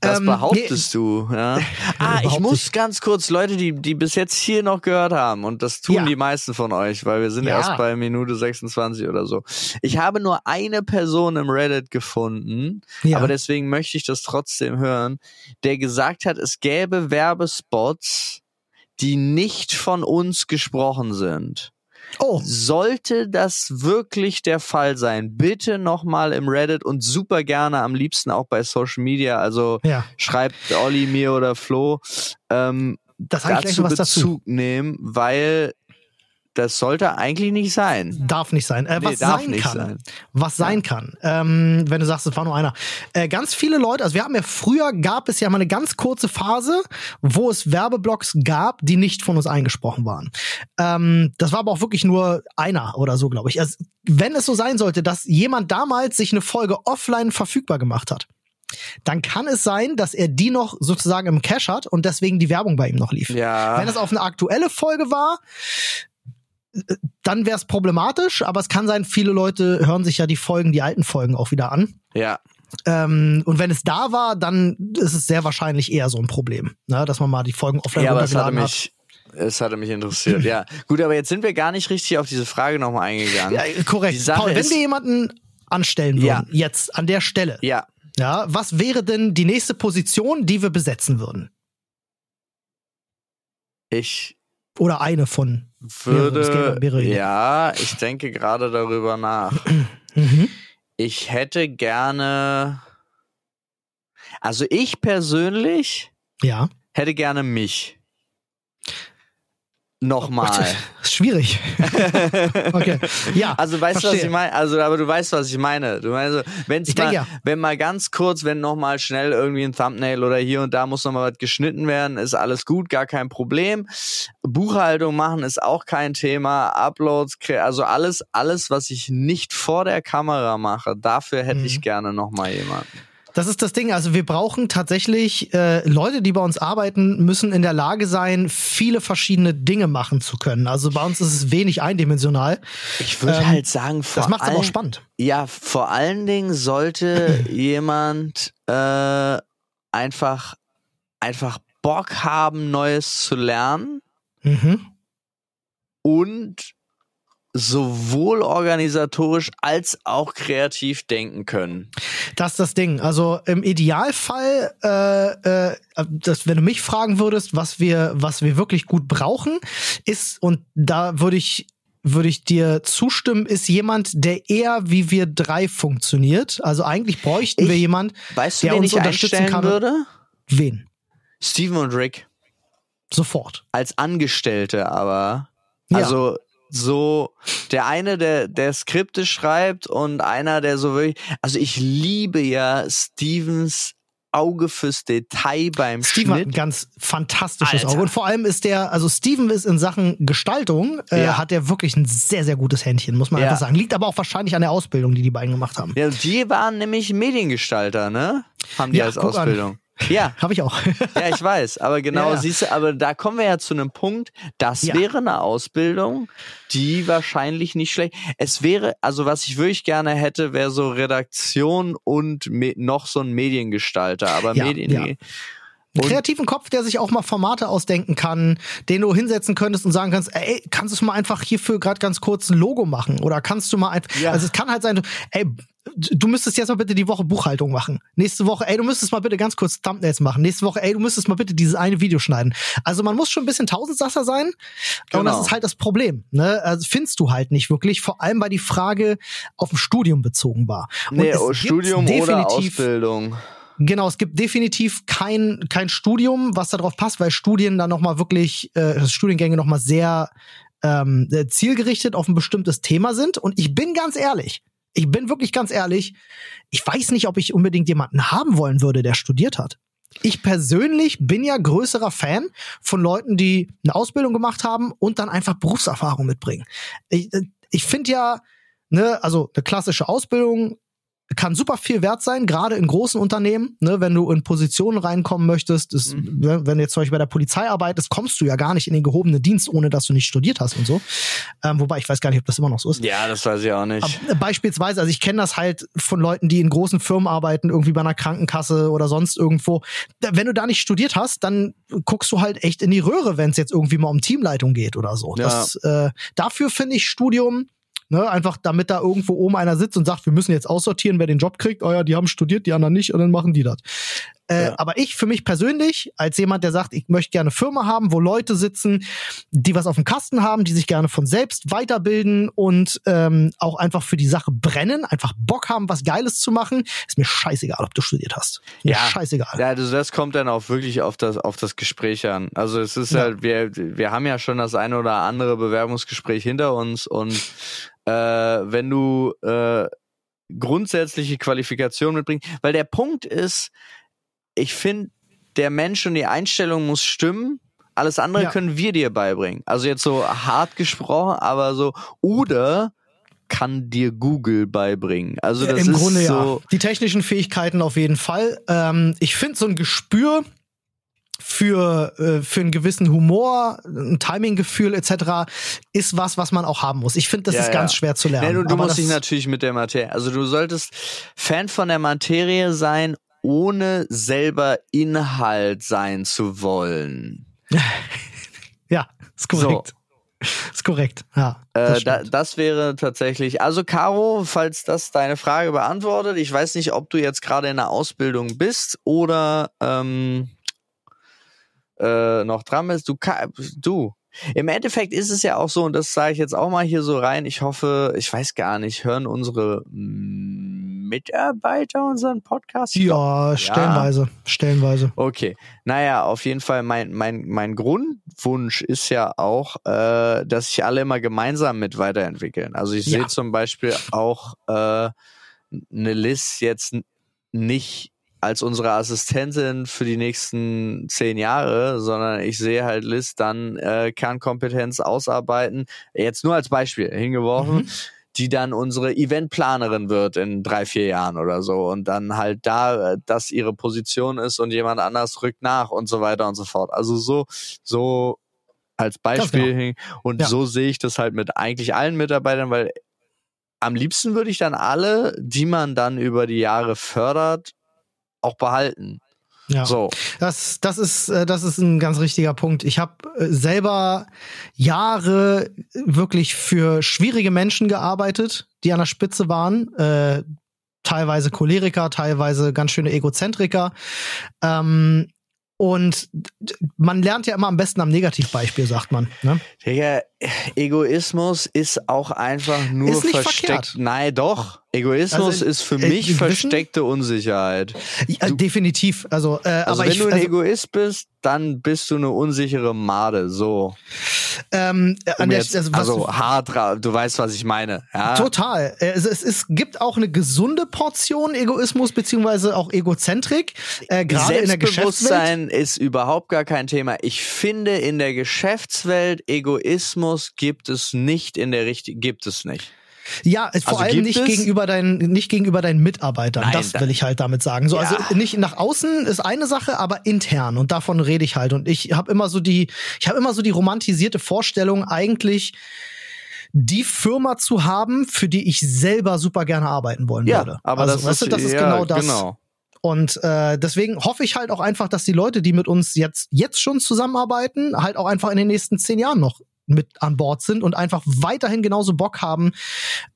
Das Ähm, behauptest du, ja. Ah, ich muss ganz kurz, Leute, die, die bis jetzt hier noch gehört haben, und das tun Ja. die meisten von euch, weil wir sind Ja. erst bei Minute 26 oder so. Ich habe nur eine Person im Reddit gefunden, aber deswegen möchte ich das trotzdem hören, der gesagt hat, es gäbe Werbespots, die nicht von uns gesprochen sind. Oh, Sollte das wirklich der Fall sein, bitte nochmal im Reddit und super gerne am liebsten auch bei Social Media. Also ja. schreibt Olli mir oder Flo ähm, Das dazu was dazu. Bezug nehmen, weil das sollte eigentlich nicht sein. Darf nicht sein. Äh, Nee, was darf sein nicht kann. sein. Was sein kann. Ähm, wenn du sagst, es war nur einer. Äh, ganz viele Leute, also wir haben ja früher gab es ja mal eine ganz kurze Phase, wo es Werbeblocks gab, die nicht von uns eingesprochen waren. Ähm, das war aber auch wirklich nur einer oder so, glaube ich. Also, wenn es so sein sollte, dass jemand damals sich eine Folge offline verfügbar gemacht hat, dann kann es sein, dass er die noch sozusagen im Cache hat und deswegen die Werbung bei ihm noch lief. Ja. Wenn es auf eine aktuelle Folge war, dann wäre es problematisch, aber es kann sein, viele Leute hören sich ja die Folgen, die alten Folgen auch wieder an. ja. Ähm, und wenn es da war, dann ist es sehr wahrscheinlich eher so ein Problem, ne, dass man mal die Folgen offline Ja, aber runtergeladen mich, es hatte mich interessiert. ja. Gut, aber jetzt sind wir gar nicht richtig auf diese Frage nochmal eingegangen. hat. Ja, korrekt. Paul, wenn wir jemanden anstellen würden, Ja. jetzt an der Stelle, ja. ja, was wäre denn die nächste Position, die wir besetzen würden? Ich Oder eine von. würde, es gäbe mehrere Ideen. ja, ich denke gerade darüber nach. Mhm. Ich hätte gerne, also ich persönlich Ja. hätte gerne mich. Nochmal. Ist schwierig. okay. Ja. Also weißt du, was verstehe. ich meine? Also, aber du weißt, was ich meine. Du meinst, wenn's Ich mal, denk ja. wenn mal ganz kurz, wenn noch mal schnell irgendwie ein Thumbnail oder hier und da muss noch mal was geschnitten werden, ist alles gut, gar kein Problem. Buchhaltung machen ist auch kein Thema. Uploads, also alles, alles, was ich nicht vor der Kamera mache, dafür hätte Mhm. ich gerne noch mal jemanden. Das ist das Ding. Also wir brauchen tatsächlich äh, Leute, die bei uns arbeiten, müssen in der Lage sein, viele verschiedene Dinge machen zu können. Also bei uns ist es wenig eindimensional. Ich würde Ähm, halt sagen, vor Das macht es aber auch spannend. Ja, vor allen Dingen sollte jemand äh, einfach, einfach Bock haben, Neues zu lernen Mhm. und sowohl organisatorisch als auch kreativ denken können. Das ist das Ding. Also im Idealfall, äh, äh, das, wenn du mich fragen würdest, was wir, was wir wirklich gut brauchen, ist, und da würde ich würde ich dir zustimmen, ist jemand, der eher wie wir drei funktioniert. Also eigentlich bräuchten wir Ich- jemand, Weißt du, Der uns ich unterstützen kann. würde? wen? Steven und Rick. Sofort. Als Angestellte aber. Ja. So der eine, der, der Skripte schreibt und einer, der so wirklich. Also ich liebe ja Stevens Auge fürs Detail beim Steven hat ein Schnitt. ganz fantastisches Alter. Auge. Und vor allem ist der, also Steven ist in Sachen Gestaltung, äh, Ja. hat er wirklich ein sehr, sehr gutes Händchen, muss man Ja. einfach sagen. Liegt aber auch wahrscheinlich an der Ausbildung, die die beiden gemacht haben. Ja, die waren nämlich Mediengestalter, ne? Haben die Ja, als guck an. Ja, Habe ich auch. ja, ich weiß. Aber genau, Ja, ja. siehst du, aber da kommen wir ja zu einem Punkt, das Ja. wäre eine Ausbildung, die wahrscheinlich nicht schlecht. Es wäre, also was ich wirklich gerne hätte, wäre so Redaktion und noch so ein Mediengestalter. Aber Medien. Einen kreativen Kopf, der sich auch mal Formate ausdenken kann, den du hinsetzen könntest und sagen kannst, ey, kannst du mal einfach hierfür gerade ganz kurz ein Logo machen? Oder kannst du mal einfach, Ja. also es kann halt sein, du- ey, du müsstest jetzt mal bitte die Woche Buchhaltung machen. Nächste Woche, ey, du müsstest mal bitte ganz kurz Thumbnails machen. Nächste Woche, ey, du müsstest mal bitte dieses eine Video schneiden. Also man muss schon ein bisschen Tausendsasser sein. Und Genau. das ist halt das Problem. Ne? Also findest du halt nicht wirklich, vor allem weil die Frage auf dem Studium bezogen war. Und Nee, oh, Studium oder Ausbildung. Genau, es gibt definitiv kein, kein Studium, was da drauf passt, weil Studien dann nochmal wirklich, äh, Studiengänge nochmal sehr ähm, äh, zielgerichtet auf ein bestimmtes Thema sind. Und ich bin ganz ehrlich, ich bin wirklich ganz ehrlich, ich weiß nicht, ob ich unbedingt jemanden haben wollen würde, der studiert hat. Ich persönlich bin ja größerer Fan von Leuten, die eine Ausbildung gemacht haben und dann einfach Berufserfahrung mitbringen. Ich, äh, ich finde ja, ne, also eine klassische Ausbildung kann super viel wert sein, gerade in großen Unternehmen, ne, wenn du in Positionen reinkommen möchtest, ist, wenn wenn du jetzt zum Beispiel bei der Polizei arbeitest, kommst du ja gar nicht in den gehobenen Dienst, ohne dass du nicht studiert hast und so. Ähm, wobei ich weiß gar nicht, ob das immer noch so ist. Ja, das weiß ich auch nicht. Aber Beispielsweise, also ich kenne das halt von Leuten, die in großen Firmen arbeiten, irgendwie bei einer Krankenkasse oder sonst irgendwo. Wenn du da nicht studiert hast, dann guckst du halt echt in die Röhre, wenn es jetzt irgendwie mal um Teamleitung geht oder so. Ja. Das, äh, dafür finde ich Studium, ne, einfach damit da irgendwo oben einer sitzt und sagt, wir müssen jetzt aussortieren, wer den Job kriegt. Oh ja, die haben studiert, die anderen nicht, und dann machen die das. Äh, Aber ich für mich persönlich, als jemand, der sagt, ich möchte gerne eine Firma haben, wo Leute sitzen, die was auf dem Kasten haben, die sich gerne von selbst weiterbilden und ähm, auch einfach für die Sache brennen, einfach Bock haben, was Geiles zu machen, ist mir scheißegal, ob du studiert hast. Mir Ja. scheißegal. Ja, also das kommt dann auch wirklich auf das, auf das Gespräch an. Also es ist Ja. halt, wir, wir haben ja schon das eine oder andere Bewerbungsgespräch hinter uns und äh, wenn du äh, grundsätzliche Qualifikation mitbringst, weil der Punkt ist, ich finde, der Mensch und die Einstellung muss stimmen. Alles andere Ja. können wir dir beibringen. Also jetzt so hart gesprochen, aber so, oder kann dir Google beibringen. Also das Im ist Grunde so, ja. Die technischen Fähigkeiten auf jeden Fall. Ähm, ich finde so ein Gespür für, äh, für einen gewissen Humor, ein Timinggefühl etc. ist was, was man auch haben muss. Ich finde, das Ja, ist ja. ganz schwer zu lernen. Nee, du, du musst dich natürlich mit der Materie, also du solltest Fan von der Materie sein, ohne selber Inhalt sein zu wollen. Ja, ist korrekt. Ist korrekt. Ja. das Äh, da, das wäre tatsächlich, also Caro, falls das deine Frage beantwortet, ich weiß nicht, ob du jetzt gerade in der Ausbildung bist oder ähm, äh, noch dran bist. Du, du. Im Endeffekt ist es ja auch so, und das sage ich jetzt auch mal hier so rein, ich hoffe, ich weiß gar nicht, hören unsere mm, Mitarbeiter unseren Podcast? Ja, stellenweise. Stellenweise. Okay, naja, auf jeden Fall, mein, mein, mein Grundwunsch ist ja auch, äh, dass sich alle immer gemeinsam mit weiterentwickeln. Also ich Ja. sehe zum Beispiel auch äh, eine Liz jetzt nicht als unsere Assistentin für die nächsten zehn Jahre, sondern ich sehe halt Liz dann äh, Kernkompetenz ausarbeiten, jetzt nur als Beispiel hingeworfen, Mhm. die dann unsere Eventplanerin wird in drei, vier Jahren oder so und dann halt da äh, das ihre Position ist und jemand anders rückt nach und so weiter und so fort. Also so, so als Beispiel genau. Und Ja. so sehe ich das halt mit eigentlich allen Mitarbeitern, weil am liebsten würde ich dann alle, die man dann über die Jahre fördert, auch behalten. Ja. So. Das, das, ist, äh, das ist ein ganz richtiger Punkt. Ich habe selber Jahre wirklich für schwierige Menschen gearbeitet, die an der Spitze waren. Äh, teilweise Choleriker, teilweise ganz schöne Egozentriker. Ähm, und man lernt ja immer am besten am Negativbeispiel, sagt man. Ne? Digga, Egoismus ist auch einfach nur versteckt. verkehrt. Nein, doch. Egoismus Also, ist für äh, mich versteckte Unsicherheit. Ja, definitiv. Also, äh, Also aber wenn ich, du ein also, Egoist bist, dann bist du eine unsichere Made. So. ähm, Um der, jetzt, also, was, also hart, du weißt, was ich meine. Ja? Total. Äh, Es, es, es gibt auch eine gesunde Portion Egoismus beziehungsweise auch Egozentrik, äh, gerade in der Geschäftswelt. Selbstbewusstsein ist überhaupt gar kein Thema. Ich finde, in der Geschäftswelt Egoismus gibt es nicht in der richtigen, gibt es nicht. Ja, äh, vor Also allem nicht es- gegenüber deinen, nicht gegenüber deinen Mitarbeitern. Nein, das da- will ich halt damit sagen. So, Ja. also nicht nach außen ist eine Sache, aber intern und davon rede ich halt. Und ich habe immer so die, ich habe immer so die romantisierte Vorstellung, eigentlich die Firma zu haben, für die ich selber super gerne arbeiten wollen würde. aber also, das weißt ist, du, das ist ja, genau das. Genau. Und äh, deswegen hoffe ich halt auch einfach, dass die Leute, die mit uns jetzt, jetzt schon zusammenarbeiten, halt auch einfach in den nächsten zehn Jahren noch mit an Bord sind und einfach weiterhin genauso Bock haben,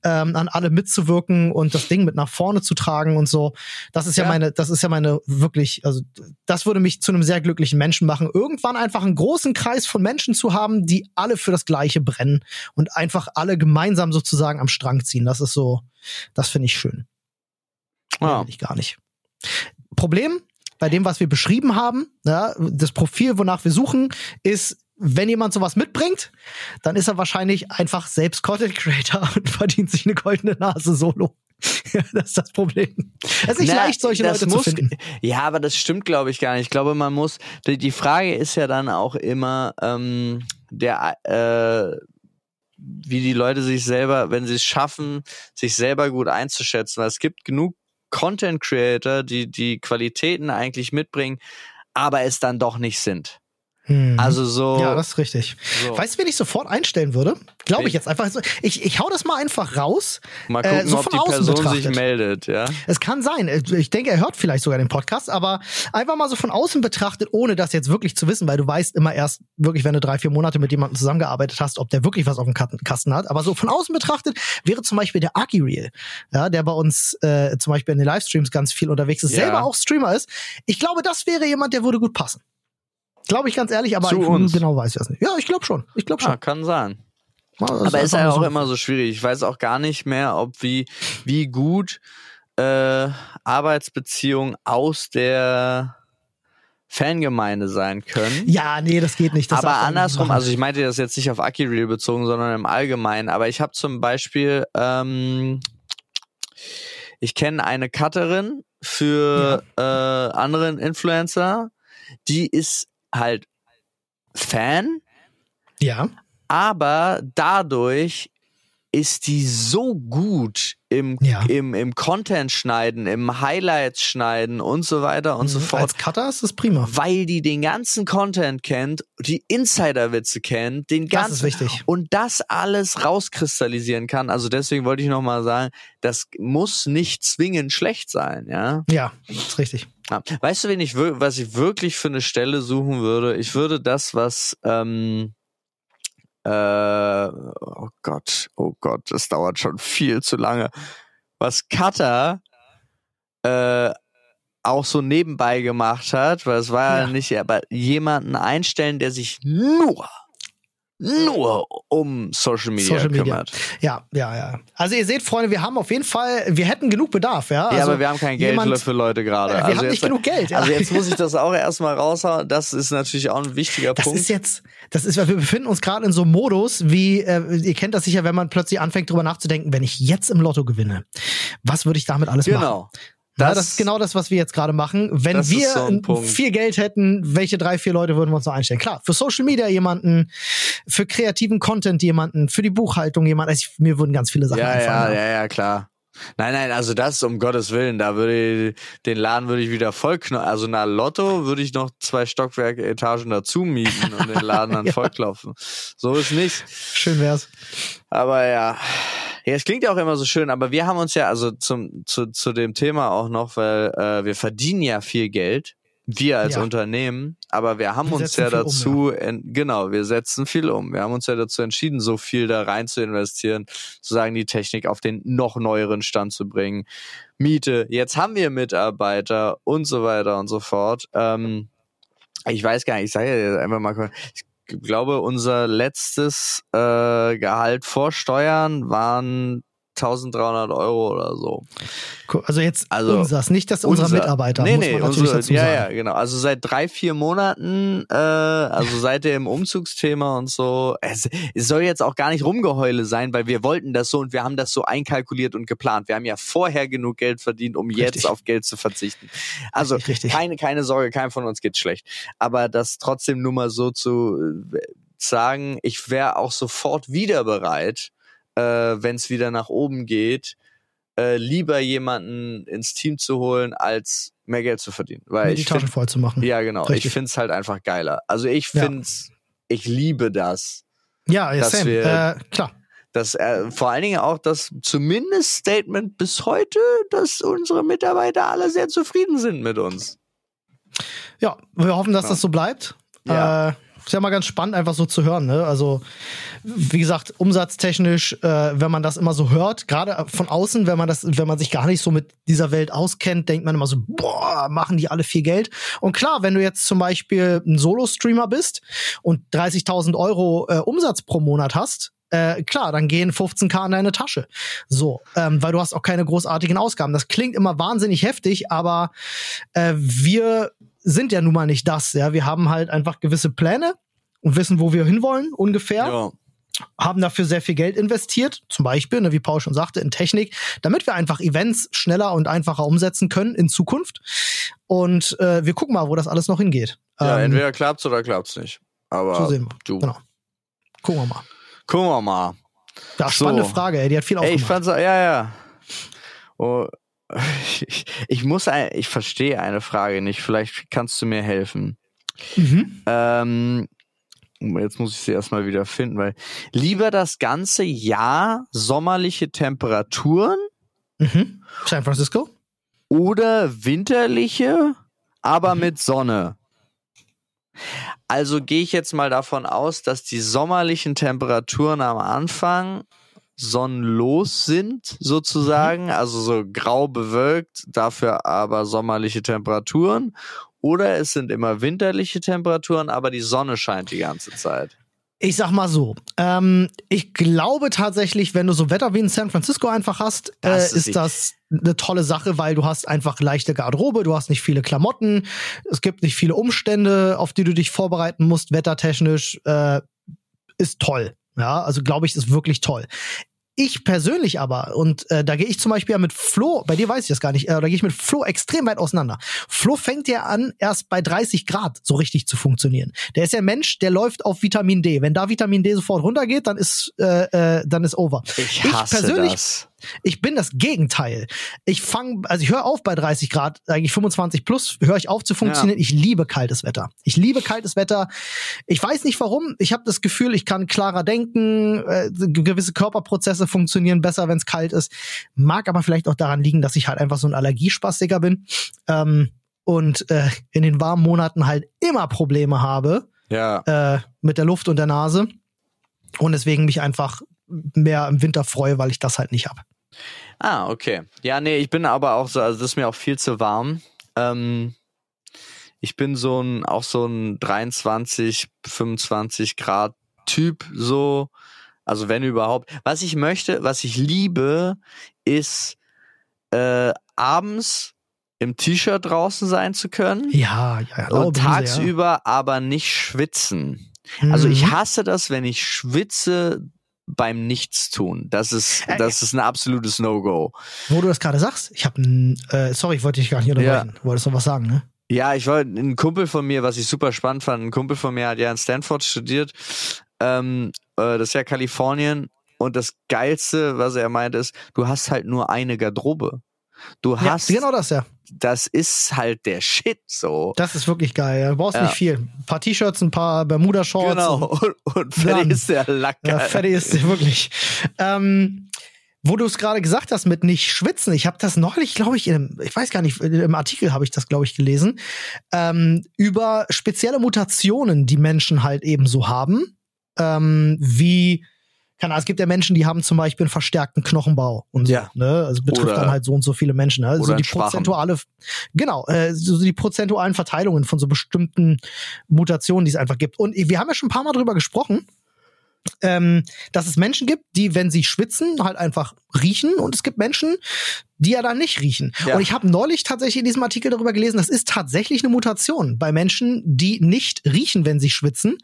ähm, an alle mitzuwirken und das Ding mit nach vorne zu tragen und so. Das ist ja, Ja. meine, das ist ja meine wirklich, also das würde mich zu einem sehr glücklichen Menschen machen, irgendwann einfach einen großen Kreis von Menschen zu haben, die alle für das Gleiche brennen und einfach alle gemeinsam sozusagen am Strang ziehen. Das ist so, das finde ich schön. Ja. will ich gar nicht. Problem bei dem, was wir beschrieben haben, ja, das Profil, wonach wir suchen, ist, wenn jemand sowas mitbringt, dann ist er wahrscheinlich einfach selbst Content Creator und verdient sich eine goldene Nase solo. das ist das Problem. Es ist nicht Na, leicht, solche Leute zu muss- finden. Ja, aber das stimmt, glaube ich, gar nicht. Ich glaube, man muss. Die, die Frage ist ja dann auch immer, ähm, der, äh, wie die Leute sich selber, wenn sie es schaffen, sich selber gut einzuschätzen. Weil es gibt genug Content Creator, die die Qualitäten eigentlich mitbringen, aber es dann doch nicht sind. Also so. Ja, das ist richtig. So. Weißt du, wen ich sofort einstellen würde? Glaube ich jetzt einfach. so- Ich, ich hau das mal einfach raus. mal äh, gucken, so ob von die außen Person sich betrachtet. meldet, ja. Es kann sein. Ich denke, er hört vielleicht sogar den Podcast, aber einfach mal so von außen betrachtet, ohne das jetzt wirklich zu wissen, weil du weißt immer erst wirklich, wenn du drei, vier Monate mit jemandem zusammengearbeitet hast, ob der wirklich was auf dem Kasten hat. Aber so von außen betrachtet wäre zum Beispiel der Agireal, ja, der bei uns äh, zum Beispiel in den Livestreams ganz viel unterwegs ist, Ja. selber auch Streamer ist. Ich glaube, das wäre jemand, der würde gut passen. Glaube ich ganz ehrlich, aber Zu ich uns. genau weiß ich das nicht. Ja, ich glaube schon. Ich glaube schon. Ah, kann sein. Ja, das Aber ist einfach ja auch so- immer so schwierig. Ich weiß auch gar nicht mehr, ob wie, wie gut äh, Arbeitsbeziehungen aus der Fangemeinde sein können. Ja, nee, das geht nicht. Das aber andersrum, also ich meinte das jetzt nicht auf Akireel bezogen, sondern im Allgemeinen. Aber ich habe zum Beispiel, ähm, ich kenne eine Cutterin für äh, anderen Influencer, die ist halt Fan, ja. aber dadurch ist die so gut im, Ja. im, im Content schneiden, im Highlights schneiden und so weiter und so fort. Mhm. Als Cutter ist das prima. Weil die den ganzen Content kennt, die Insider-Witze kennt, den Das ganzen ist wichtig. und das alles rauskristallisieren kann. Also deswegen wollte ich nochmal sagen, das muss nicht zwingend schlecht sein, ja. Ja, das ist richtig. Weißt du, wen ich was ich wirklich für eine Stelle suchen würde? Ich würde das, was ähm, äh, oh Gott, oh Gott, das dauert schon viel zu lange. Was Cutter äh, auch so nebenbei gemacht hat, weil es war ja, Ja. nicht, aber jemanden einstellen, der sich nur nur um Social Media Social Media. kümmert. Ja, ja, ja. Also ihr seht, Freunde, wir haben auf jeden Fall, wir hätten genug Bedarf, ja. Ja, also, aber wir haben kein Geld jemand- für Leute gerade. Äh, wir also haben jetzt, nicht genug Geld. Ja. Also jetzt muss ich das auch erstmal raushauen. Das ist natürlich auch ein wichtiger das Punkt. ist jetzt, das ist, wir befinden uns gerade in so einem Modus, wie, äh, ihr kennt das sicher, wenn man plötzlich anfängt, drüber nachzudenken, wenn ich jetzt im Lotto gewinne, was würde ich damit alles machen? genau. Ja, das ist genau das, was wir jetzt gerade machen. Wenn Das wir so viel Geld hätten, welche drei, vier Leute würden wir uns noch einstellen? Klar, für Social Media jemanden, für kreativen Content jemanden, für die Buchhaltung jemanden. Also ich, mir würden ganz viele Sachen Ja, einfallen. ja, ja, ja, klar. Nein, nein, also das um Gottes Willen, da würde ich, den Laden würde ich wieder voll knallen. Also nach Lotto würde ich noch zwei Stockwerke Etagen dazu mieten und den Laden dann Ja. vollklopfen. So ist nicht. Schön wär's. Aber ja. Ja, es klingt ja auch immer so schön, aber wir haben uns ja, also zum, zu, zu dem Thema auch noch, weil äh, wir verdienen ja viel Geld, wir als Ja. Unternehmen, aber wir haben Wir uns ja viel um, dazu, en- genau, wir setzen viel um. Wir haben uns ja dazu entschieden, so viel da rein zu investieren, sozusagen die Technik auf den noch neueren Stand zu bringen. Miete, jetzt haben wir Mitarbeiter und so weiter und so fort. Ähm, ich weiß gar nicht, ich sage ja jetzt einfach mal, kurz, ich glaube, unser letztes äh, Gehalt vor Steuern waren 1300 Euro oder so. Also jetzt Also, unseres, nicht das unserer Unser- Mitarbeiter, nee, muss nee, unsere, dazu ja, sagen. ja, genau. Also seit drei, vier Monaten, äh, also seit dem Umzugsthema und so. Es, es soll jetzt auch gar nicht Rumgeheule sein, weil wir wollten das so und wir haben das so einkalkuliert und geplant. Wir haben ja vorher genug Geld verdient, um jetzt Richtig. auf Geld zu verzichten. Also Richtig, richtig. keine, keine Sorge, keinem von uns geht's schlecht. Aber das trotzdem nur mal so zu äh, sagen, ich wäre auch sofort wieder bereit, äh, wenn es wieder nach oben geht, äh, lieber jemanden ins Team zu holen, als mehr Geld zu verdienen. Weil Mir die ich Taschen voll zu machen. ja genau, Richtig. ich find's halt einfach geiler. Also ich Ja. find's, ich liebe das. Ja, ja dass Sam, wir- äh, klar. Das äh, vor allen Dingen auch das zumindest Statement bis heute, dass unsere Mitarbeiter alle sehr zufrieden sind mit uns. Ja, wir hoffen, dass Ja. das so bleibt. Ja. Äh, ist ja mal ganz spannend, einfach so zu hören. Ne? Also, wie gesagt, umsatztechnisch, äh, wenn man das immer so hört, gerade von außen, wenn man das, wenn man sich gar nicht so mit dieser Welt auskennt, denkt man immer so, boah, machen die alle viel Geld. Und klar, wenn du jetzt zum Beispiel ein Solo-Streamer bist und 30.000 Euro äh, Umsatz pro Monat hast, äh, klar, dann gehen 15k in deine Tasche. So, ähm, weil du hast auch keine großartigen Ausgaben. Das klingt immer wahnsinnig heftig, aber äh, wir sind ja nun mal nicht das. Ja, wir haben halt einfach gewisse Pläne und wissen, wo wir hinwollen ungefähr. Ja. Haben dafür sehr viel Geld investiert, zum Beispiel, ne, wie Paul schon sagte, in Technik, damit wir einfach Events schneller und einfacher umsetzen können in Zukunft. Und äh, wir gucken mal, wo das alles noch hingeht. Ja, Ähm, entweder klappt's oder klappt's nicht. Aber so sehen wir. du, Genau. Gucken wir mal. Gucken wir mal. Ja, spannende So. Frage, ey, die hat viel Ey, ich aufgemacht. fand's, ja, ja. Oh, ich, ich muss, ein, ich verstehe eine Frage nicht. Vielleicht kannst du mir helfen. Mhm. Ähm, jetzt muss ich sie erstmal wieder finden, weil lieber das ganze Jahr sommerliche Temperaturen Mhm. San Francisco? oder winterliche, aber mit Sonne. Also gehe ich jetzt mal davon aus, dass die sommerlichen Temperaturen am Anfang sonnenlos sind, sozusagen, also so grau bewölkt, dafür aber sommerliche Temperaturen. Oder es sind immer winterliche Temperaturen, aber die Sonne scheint die ganze Zeit. Ich sag mal so, ähm, ich glaube tatsächlich, wenn du so Wetter wie in San Francisco einfach hast, äh, Das ist ist das eine tolle Sache, weil du hast einfach leichte Garderobe, du hast nicht viele Klamotten, es gibt nicht viele Umstände, auf die du dich vorbereiten musst, wettertechnisch, äh, ist toll. Ja, also glaube ich, ist wirklich toll. Ich persönlich aber, und äh, da gehe ich zum Beispiel ja mit Flo, bei dir weiß ich das gar nicht, äh, da gehe ich mit Flo extrem weit auseinander. Flo fängt ja an, erst bei 30 Grad so richtig zu funktionieren. Der ist ja ein Mensch, der läuft auf Vitamin D. Wenn da Vitamin D sofort runtergeht, dann ist, äh, äh, dann ist over. Ich hasse persönlich, das. Ich bin das Gegenteil. Ich fange, also ich höre auf bei 30 Grad, eigentlich 25 plus, höre ich auf zu funktionieren. Ich liebe kaltes Wetter. Ich liebe kaltes Wetter. Ich weiß nicht warum. Ich habe das Gefühl, ich kann klarer denken. Äh, gewisse Körperprozesse funktionieren besser, wenn es kalt ist. Mag aber vielleicht auch daran liegen, dass ich halt einfach so ein Allergiespastiker bin ähm, und äh, in den warmen Monaten halt immer Probleme habe Ja. äh, mit der Luft und der Nase und deswegen mich einfach mehr im Winter freue, weil ich das halt nicht habe. Ah, okay. Ja, nee, ich bin aber auch so, also das ist mir auch viel zu warm. Ähm, ich bin so ein, auch so ein 23, 25 Grad Typ, so. Also wenn überhaupt. Was ich möchte, was ich liebe, ist äh, abends im T-Shirt draußen sein zu können. Ja, ja, ja. und tagsüber aber nicht schwitzen. ja. Also ich Mhm. hasse das, wenn ich schwitze beim Nichtstun. Das ist, Äh, das ist ein absolutes No-Go. Wo du das gerade sagst, ich habe äh, sorry, ich wollte dich gar nicht unterbrechen. Du wolltest noch was sagen, ne? Ja, ich wollte, ein Kumpel von mir, was ich super spannend fand, ein Kumpel von mir hat ja in Stanford studiert. Ähm, äh, das ist ja Kalifornien. Und das Geilste, was er meint, ist, du hast halt nur eine Garderobe. Du hast, ja, genau das, ja. das ist halt der Shit so. Das ist wirklich geil. Ja. Du brauchst Ja. nicht viel. Ein paar T-Shirts, ein paar Bermuda-Shorts. Genau. und- Und, fertig ist der Lack. Ja, fertig ist sie wirklich. Ähm, wo du es gerade gesagt hast mit nicht schwitzen, ich habe das neulich, glaube ich, in einem, ich weiß gar nicht, im Artikel habe ich das, glaube ich, gelesen, ähm, über spezielle Mutationen, die Menschen halt eben so haben, ähm, wie keine Ahnung, es gibt ja Menschen, die haben zum Beispiel einen verstärkten Knochenbau und so. Ja. Ne? Also betrifft Oder- dann halt so und so viele Menschen. Ne? Also oder die prozentuale, genau, äh, so die prozentualen Verteilungen von so bestimmten Mutationen, die es einfach gibt. Und wir haben ja schon ein paar Mal drüber gesprochen ähm, dass es Menschen gibt, die, wenn sie schwitzen, halt einfach riechen und es gibt Menschen, die ja dann nicht riechen. Ja. Und ich habe neulich tatsächlich in diesem Artikel darüber gelesen, das ist tatsächlich eine Mutation bei Menschen, die nicht riechen, wenn sie schwitzen.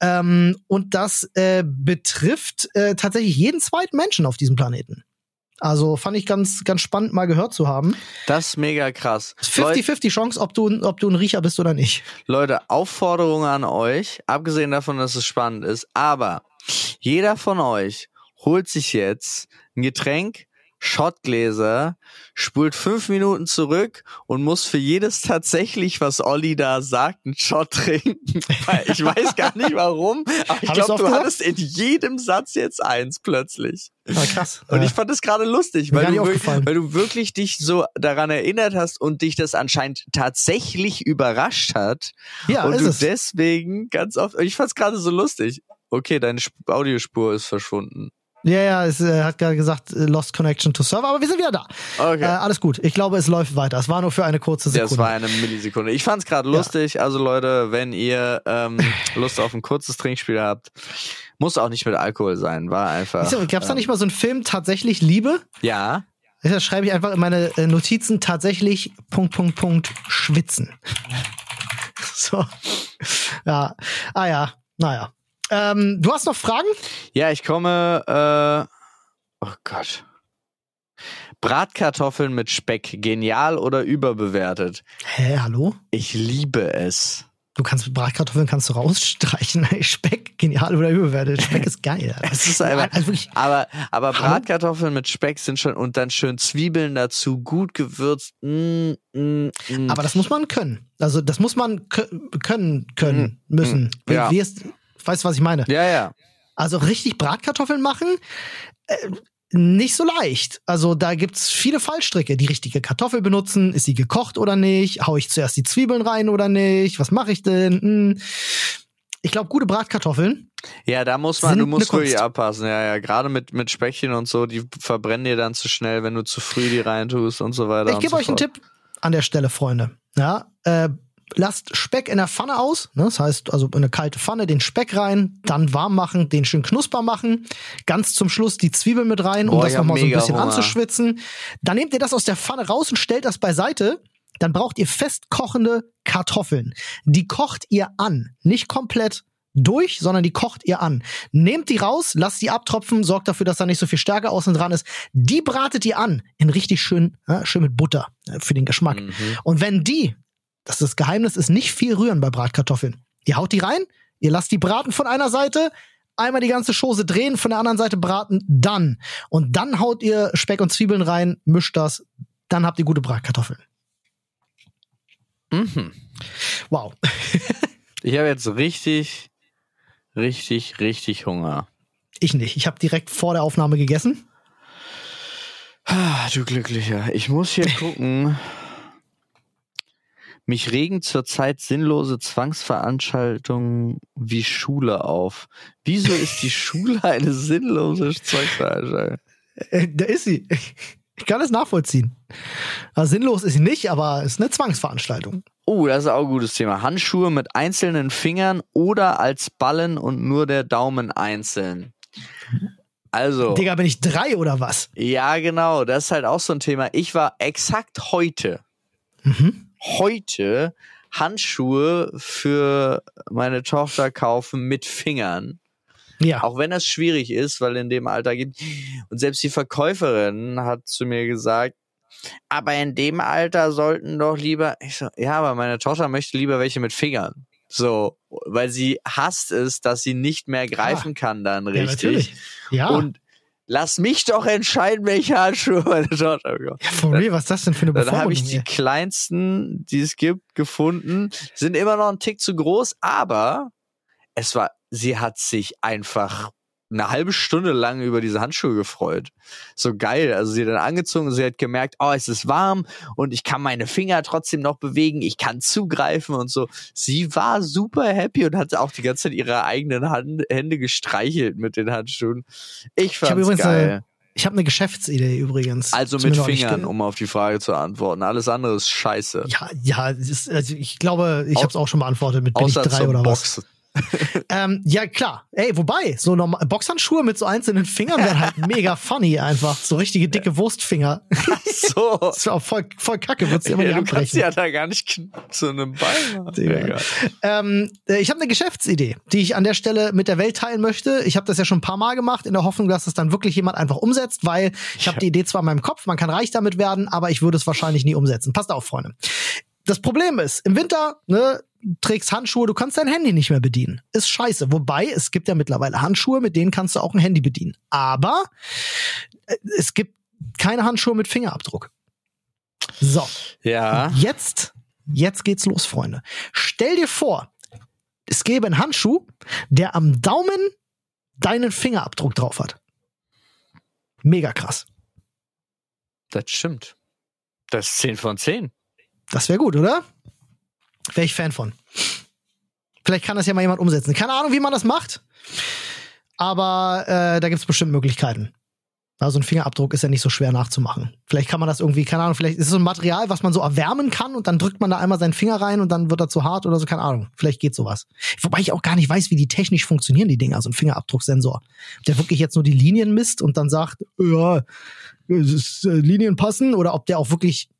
Ähm, und das äh, betrifft äh, tatsächlich jeden zweiten Menschen auf diesem Planeten. Also fand ich ganz, ganz spannend mal gehört zu haben. Das ist mega krass. Leute, 50-50 Chance, ob du, ob du ein Riecher bist oder nicht. Leute, Aufforderung an euch, abgesehen davon, dass es spannend ist, aber jeder von euch holt sich jetzt ein Getränk, Shotgläser, spult fünf Minuten zurück und muss für jedes tatsächlich, was Olli da sagt, einen Shot trinken. Ich weiß gar nicht warum, aber ich glaube, du oft hattest in jedem Satz jetzt eins plötzlich. Ah, krass. Und ich fand das gerade lustig, weil du, wirklich, weil du wirklich dich so daran erinnert hast und dich das anscheinend tatsächlich überrascht hat. ja, und ist du es. deswegen ganz oft, ich fand's gerade so lustig. Okay, deine Sp Audiospur ist verschwunden. Ja, ja, es äh, hat gerade gesagt, äh, Lost Connection to Server, aber wir sind wieder da. Okay. Äh, alles gut. Ich glaube, es läuft weiter. Es war nur für eine kurze Ja, Sekunde. Das war eine Millisekunde. Ich fand's gerade lustig. Also Leute, wenn ihr ähm, Lust auf ein kurzes Trinkspiel habt, muss auch nicht mit Alkohol sein. War einfach. Gab es da ähm, nicht mal so einen Film tatsächlich Liebe? Ja. Da schreibe ich einfach in meine äh, Notizen tatsächlich Punkt, Punkt, Punkt, schwitzen. so. Ja. Ah ja, naja. Ähm, du hast noch Fragen? Ja, ich komme. Äh, oh Gott. Bratkartoffeln mit Speck, genial oder überbewertet? Hä, hallo? Ich liebe es. Du kannst Bratkartoffeln kannst du rausstreichen. Speck, genial oder überbewertet. Speck ist geil. Es ist einfach, Also wirklich, aber, aber Hallo? Bratkartoffeln mit Speck sind schon und dann schön Zwiebeln dazu, gut gewürzt. Mm, mm, mm. aber das muss man können. Also das muss man kö- können, können, müssen. Wie, Ja. wie ist, weißt du, was ich meine? ja, ja. Also richtig Bratkartoffeln machen, äh, nicht so leicht. Also da gibt's viele Fallstricke. Die richtige Kartoffel benutzen, ist sie gekocht oder nicht? Hau ich zuerst die Zwiebeln rein oder nicht? Was mache ich denn? Hm. Ich glaube, gute Bratkartoffeln. Ja, da muss man, du musst wirklich Kunst. abpassen. Ja, ja, gerade mit, mit Speckchen und so, die verbrennen dir dann zu schnell, wenn du zu früh die reintust und so weiter. Ich gebe so euch einen fort. Tipp an der Stelle, Freunde. Ja, äh, lasst Speck in der Pfanne aus. Ne? Das heißt, also in eine kalte Pfanne den Speck rein, dann warm machen, den schön knusper machen. Ganz zum Schluss die Zwiebeln mit rein, um Boah, das nochmal so ein bisschen Hunger. anzuschwitzen. Dann nehmt ihr das aus der Pfanne raus und stellt das beiseite. Dann braucht ihr fest kochende Kartoffeln. Die kocht ihr an, nicht komplett durch, sondern die kocht ihr an. Nehmt die raus, lasst die abtropfen, sorgt dafür, dass da nicht so viel Stärke außen dran ist. Die bratet ihr an in richtig schön, ja, schön mit Butter äh, für den Geschmack. Mhm. Und wenn die, das das Geheimnis, ist nicht viel rühren bei Bratkartoffeln. Ihr haut die rein, ihr lasst die braten von einer Seite, einmal die ganze Chose drehen, von der anderen Seite braten, dann. Und dann haut ihr Speck und Zwiebeln rein, mischt das, dann habt ihr gute Bratkartoffeln. Mhm. Wow. Ich habe jetzt richtig, richtig, richtig Hunger. Ich nicht. Ich habe direkt vor der Aufnahme gegessen. Ah, du Glücklicher. Ich muss hier gucken. Mich regen zurzeit sinnlose Zwangsveranstaltungen wie Schule auf. Wieso ist die Schule eine sinnlose Zwangsveranstaltung? Äh, da ist sie. Ich kann es nachvollziehen. Also sinnlos ist sie nicht, aber es ist eine Zwangsveranstaltung. Oh, das ist auch ein gutes Thema. Handschuhe mit einzelnen Fingern oder als Ballen und nur der Daumen einzeln. Also, Digga, bin ich drei oder was? ja, genau, das ist halt auch so ein Thema. Ich war exakt heute, Mhm. Heute Handschuhe für meine Tochter kaufen mit Fingern. Ja. Auch wenn das schwierig ist, weil in dem Alter gibt. Und selbst die Verkäuferin hat zu mir gesagt, aber in dem Alter sollten doch lieber. Ich so, ja, aber meine Tochter möchte lieber welche mit Fingern. So, weil sie hasst es, dass sie nicht mehr greifen kann dann ja, richtig. natürlich. Ja. Und lass mich doch entscheiden, welche Handschuhe meine Tochter bekommt. ja, for real, was ist das denn für eine Dann habe ich Bevormundung? die kleinsten, die es gibt, gefunden. Sind immer noch ein Tick zu groß, aber es war, sie hat sich einfach eine halbe Stunde lang über diese Handschuhe gefreut. So geil. Also sie hat dann angezogen und sie hat gemerkt, oh, es ist warm und ich kann meine Finger trotzdem noch bewegen, ich kann zugreifen und so. Sie war super happy und hat auch die ganze Zeit ihre eigenen Hand, Hände gestreichelt mit den Handschuhen. Ich fand's übrigens geil. eine- Ich habe eine Geschäftsidee übrigens. Also mit Fingern, ge- um auf die Frage zu antworten. Alles andere ist scheiße. Ja, ja, ist, also ich glaube, ich habe es auch schon beantwortet mit bin ich drei oder was. Ähm, ja, klar. Ey, wobei, so normal Boxhandschuhe mit so einzelnen Fingern wären halt mega funny einfach. So richtige dicke Wurstfinger. So. Das wäre auch voll, voll kacke, würdest du immer Ja, die du Hand kannst brechen. ja da gar nicht zu einem Ball. Ähm, äh, ich habe eine Geschäftsidee, die ich an der Stelle mit der Welt teilen möchte. Ich habe das ja schon ein paar Mal gemacht, in der Hoffnung, dass es dann wirklich jemand einfach umsetzt, weil ich habe die Idee zwar in meinem Kopf, man kann reich damit werden, aber ich würde es wahrscheinlich nie umsetzen. Passt auf, Freunde. Das Problem ist, im Winter, ne, trägst Handschuhe, du kannst dein Handy nicht mehr bedienen. Ist scheiße. Wobei, es gibt ja mittlerweile Handschuhe, mit denen kannst du auch ein Handy bedienen. Aber äh, es gibt keine Handschuhe mit Fingerabdruck. So. Ja. Jetzt, jetzt geht's los, Freunde. Stell dir vor, es gäbe einen Handschuh, der am Daumen deinen Fingerabdruck drauf hat. Mega krass. Das stimmt. Das ist 10 von 10. Das wäre gut, oder? Wäre ich Fan von. Vielleicht kann das ja mal jemand umsetzen. Keine Ahnung, wie man das macht. Aber äh, da gibt's bestimmt Möglichkeiten. Also ein Fingerabdruck ist ja nicht so schwer nachzumachen. Vielleicht kann man das irgendwie, keine Ahnung, vielleicht ist es so ein Material, was man so erwärmen kann und dann drückt man da einmal seinen Finger rein und dann wird er zu hart oder so, keine Ahnung. Vielleicht geht sowas. Wobei ich auch gar nicht weiß, wie die technisch funktionieren, die Dinger, so ein Fingerabdrucksensor. Der wirklich jetzt nur die Linien misst und dann sagt, ja, es ist, äh, Linien passen oder ob der auch wirklich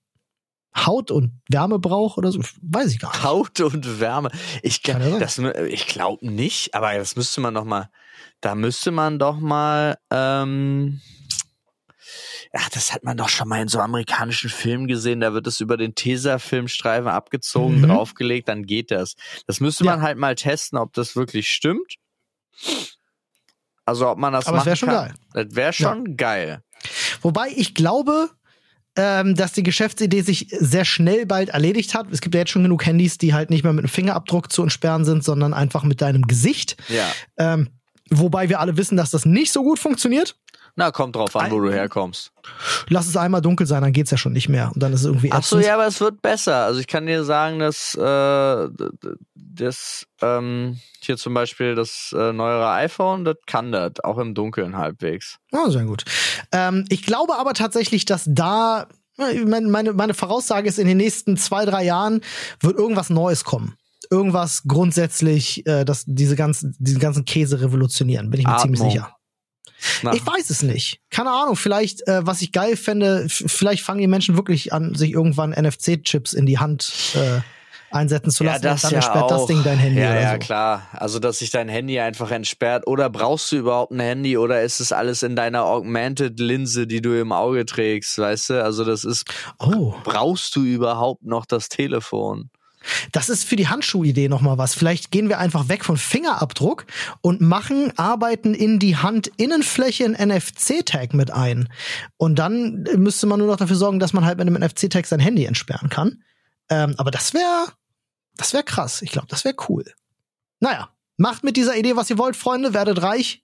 Haut und Wärme braucht oder so, weiß ich gar nicht. Haut und Wärme. Ich, Kann ja sein. das, ich glaube nicht, aber das müsste man doch mal, da müsste man doch mal, ähm, Ach, das hat man doch schon mal in so amerikanischen Filmen gesehen. Da wird es über den Tesafilmstreifen abgezogen, Mhm. draufgelegt, dann geht das. Das müsste man halt mal testen, ob das wirklich stimmt. Also ob man das Aber machen wär schon kann. geil. Das wäre schon geil. Wobei ich glaube, ähm, dass die Geschäftsidee sich sehr schnell bald erledigt hat. Es gibt ja jetzt schon genug Handys, die halt nicht mehr mit einem Fingerabdruck zu entsperren sind, sondern einfach mit deinem Gesicht. Ja. Ähm, wobei wir alle wissen, dass das nicht so gut funktioniert. Na, kommt drauf an, wo du herkommst. Lass es einmal dunkel sein, dann geht's ja schon nicht mehr. Und dann ist es irgendwie Ach so, ja, aber es wird besser. Also ich kann dir sagen, dass äh, das ähm, hier zum Beispiel das äh, neuere iPhone, das kann das, auch im Dunkeln halbwegs. Ah, sehr gut. Ähm, ich glaube aber tatsächlich, dass da meine, meine, meine Voraussage ist, in den nächsten zwei, drei Jahren wird irgendwas Neues kommen. Irgendwas grundsätzlich, äh, das diese ganzen, diesen ganzen Käse revolutionieren, bin ich mir ziemlich Atmung. sicher. Na, Ich weiß es nicht. Keine Ahnung. Vielleicht, äh, was ich geil fände, vielleicht fangen die Menschen wirklich an, sich irgendwann NFC-Chips in die Hand äh, einsetzen zu lassen. und dann entsperrt das Ding dein Handy ja, ja, so. klar. Also, dass sich dein Handy einfach entsperrt. Oder brauchst du überhaupt ein Handy oder ist es alles in deiner Augmented-Linse, die du im Auge trägst, weißt du? Also, das ist, Oh, brauchst du überhaupt noch das Telefon? Das ist für die Handschuhidee noch mal was. Vielleicht gehen wir einfach weg von Fingerabdruck und machen, arbeiten in die Handinnenfläche ein NFC-Tag mit ein. Und dann müsste man nur noch dafür sorgen, dass man halt mit einem NFC-Tag sein Handy entsperren kann. Ähm, aber das wäre, das wäre krass. Ich glaube, das wäre cool. Naja, macht mit dieser Idee, was ihr wollt, Freunde, werdet reich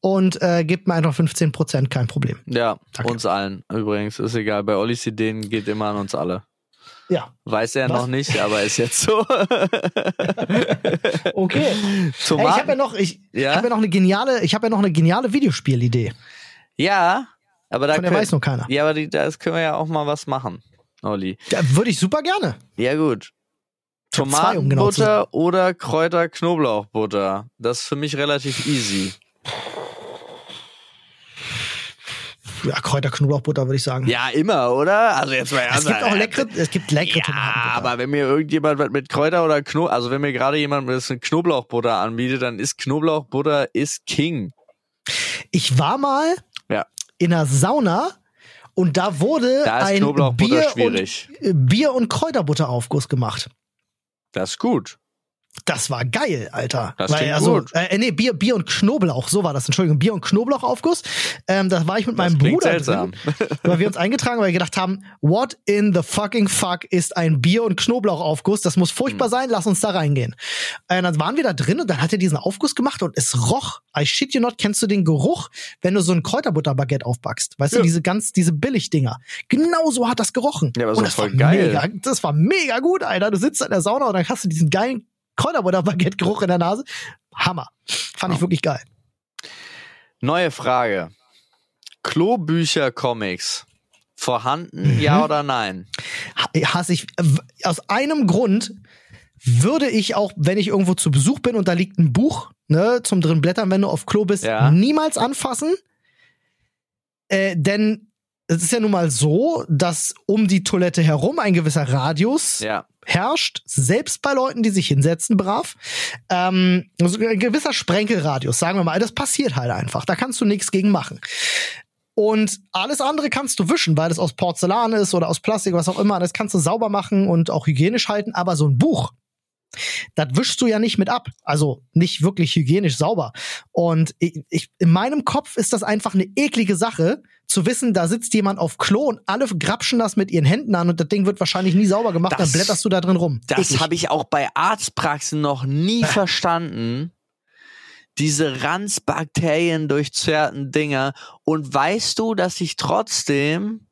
und äh, gebt mir einfach 15 Prozent, kein Problem. Ja, Danke. uns allen. Übrigens, ist egal. Bei Ollis Ideen geht immer an uns alle. Ja, Weiß er Was? noch nicht, aber ist jetzt so. okay. Ey, ich Tomaten. habe ja noch, ich, Ja? hab ja noch eine geniale, ich habe ja noch eine geniale Videospielidee. ja, aber da Von der können, weiß noch keiner. Ja, aber die, das können wir ja auch mal was machen, Olli. Ja, Würde ich super gerne. Ja, gut. Zwei, um genau Tomatenbutter oder Kräuter-Knoblauchbutter. Das ist für mich relativ easy. Ja, Kräuter-Knoblauchbutter würde ich sagen. Ja, immer, oder? Also jetzt mal es ernst. gibt auch leckere, es gibt leckere Ja, Tomatenbutter. aber wenn mir irgendjemand was mit Kräuter oder Knoblauch, also wenn mir gerade jemand mit eine Knoblauchbutter anbietet, dann ist Knoblauchbutter ist King. Ich war mal Ja. in einer Sauna und da wurde Da ist ein Knoblauchbutter Bier und, äh, Bier und Kräuterbutteraufguss gemacht. Das ist gut. Das war geil, Alter. Das Weil, also, gut. Äh, nee, Bier, Bier und Knoblauch, so war das. Entschuldigung, Bier und Knoblauchaufguss. Ähm, da war ich mit meinem klingt Bruder seltsam. drin, weil wir uns eingetragen, weil wir gedacht haben, what in the fucking fuck ist ein Bier und Knoblauchaufguss? Das muss furchtbar sein, lass uns da reingehen. Äh, dann waren wir da drin und dann hat er diesen Aufguss gemacht und es roch. I shit you not, kennst du den Geruch, wenn du so ein Kräuterbutterbaguette aufbackst? Weißt Ja. du, diese ganz, diese Billigdinger. Genau so hat das gerochen. Ja, aber und so das voll war geil. Mega, das war mega gut, Alter. Du sitzt in der Sauna und dann hast du diesen geilen Kräuterbutter-Baguette-Geruch in der Nase. Hammer. Fand ich wirklich geil. Neue Frage. Klobücher-Comics. Vorhanden, Mhm. ja oder nein? Ha- Hasse ich. äh, Aus einem Grund würde ich auch, wenn ich irgendwo zu Besuch bin und da liegt ein Buch, ne, zum drin blättern, wenn du auf Klo bist, Ja. niemals anfassen. Äh, denn es ist ja nun mal so, dass um die Toilette herum ein gewisser Radius Ja. Herrscht, selbst bei Leuten, die sich hinsetzen, brav. Ähm, also ein gewisser Sprenkelradius, sagen wir mal. Das passiert halt einfach. Da kannst du nichts gegen machen. Und alles andere kannst du wischen, weil es aus Porzellan ist oder aus Plastik, was auch immer. Das kannst du sauber machen und auch hygienisch halten. Aber so ein Buch, das wischst du ja nicht mit ab. Also nicht wirklich hygienisch sauber. Und ich, ich, in meinem Kopf ist das einfach eine eklige Sache, zu wissen, da sitzt jemand auf Klo und alle grapschen das mit ihren Händen an und das Ding wird wahrscheinlich nie sauber gemacht, Das- dann blätterst du da drin rum. Das habe ich auch bei Arztpraxen noch nie verstanden. Diese Ranzbakterien durchzerrten Dinger. Und weißt du, dass ich trotzdem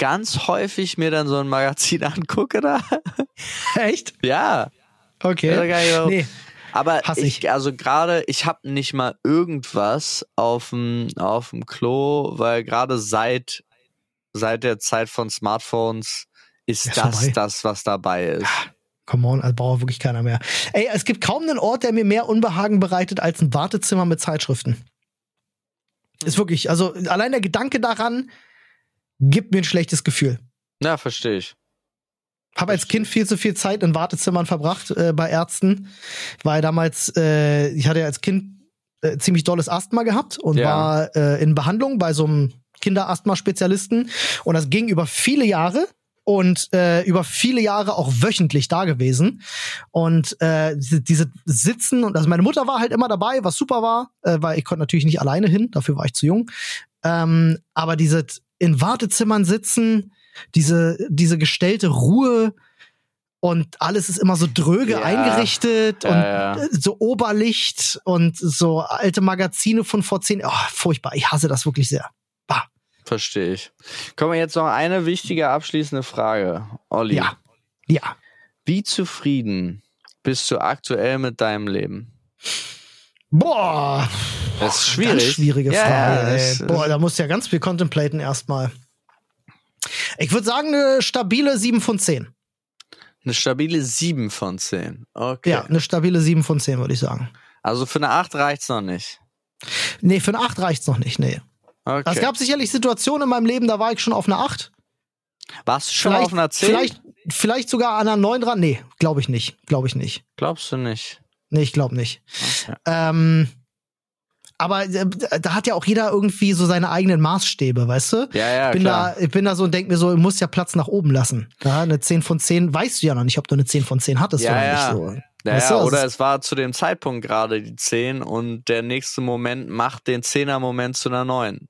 ganz häufig mir dann so ein Magazin angucke da? Echt? Ja. Okay. Ja, ja. Nee. Aber Hass ich, also gerade, ich habe nicht mal irgendwas auf dem auf dem Klo, weil gerade seit seit der Zeit von Smartphones ist Ist das vorbei. das, was dabei ist. Come on, also braucht wirklich keiner mehr. Ey, es gibt kaum einen Ort, der mir mehr Unbehagen bereitet als ein Wartezimmer mit Zeitschriften. Ist wirklich, also allein der Gedanke daran gibt mir ein schlechtes Gefühl. Ja, verstehe ich. Habe als Kind viel zu viel Zeit in Wartezimmern verbracht äh, bei Ärzten, weil damals, äh, ich hatte ja als Kind äh, ziemlich dolles Asthma gehabt und Ja. war äh, in Behandlung bei so einem Kinderasthma-Spezialisten. Und das ging über viele Jahre und äh, über viele Jahre auch wöchentlich da gewesen. Und äh, diese, diese Sitzen, und also meine Mutter war halt immer dabei, was super war, äh, weil ich konnte natürlich nicht alleine hin, dafür war ich zu jung. Ähm, aber diese in Wartezimmern sitzen, diese, diese gestellte Ruhe und alles ist immer so dröge Ja. eingerichtet und ja. äh, so Oberlicht und so alte Magazine von vor zehn. Oh, furchtbar. Ich hasse das wirklich sehr. Bah. Verstehe ich. Kommen wir jetzt noch eine wichtige abschließende Frage. Olli, Ja. Ja. wie zufrieden bist du aktuell mit deinem Leben? Boah. Das ist Ganz schwierig. schwierige Ja, Frage. ja, Boah, da musst du ja ganz viel contemplaten erstmal. Ich würde sagen, eine stabile 7 von 10. Eine stabile 7 von 10. Okay. Ja, eine stabile 7 von 10, würde ich sagen. Also für eine 8 reicht's noch nicht. Nee, für eine 8 reicht's noch nicht, nee. Okay. Es gab sicherlich Situationen in meinem Leben, da war ich schon auf einer 8. Warst du schon auf einer 10? Vielleicht, vielleicht sogar an einer 9 dran. Nee, glaube ich nicht. Glaube ich nicht. Glaubst du nicht? Nee, ich glaube nicht. Okay. Ähm, aber äh, da hat ja auch jeder irgendwie so seine eigenen Maßstäbe, weißt du? Ja, ja, ich bin klar. da, ich bin da so und denk mir so, du musst ja Platz nach oben lassen. Ja, eine 10 von 10 weißt du ja noch nicht, ob du eine 10 von 10 hattest Ja, oder ja. nicht. So. Ja, Weißt ja, du, oder also- es war zu dem Zeitpunkt gerade die 10 und der nächste Moment macht den 10er-Moment zu einer 9.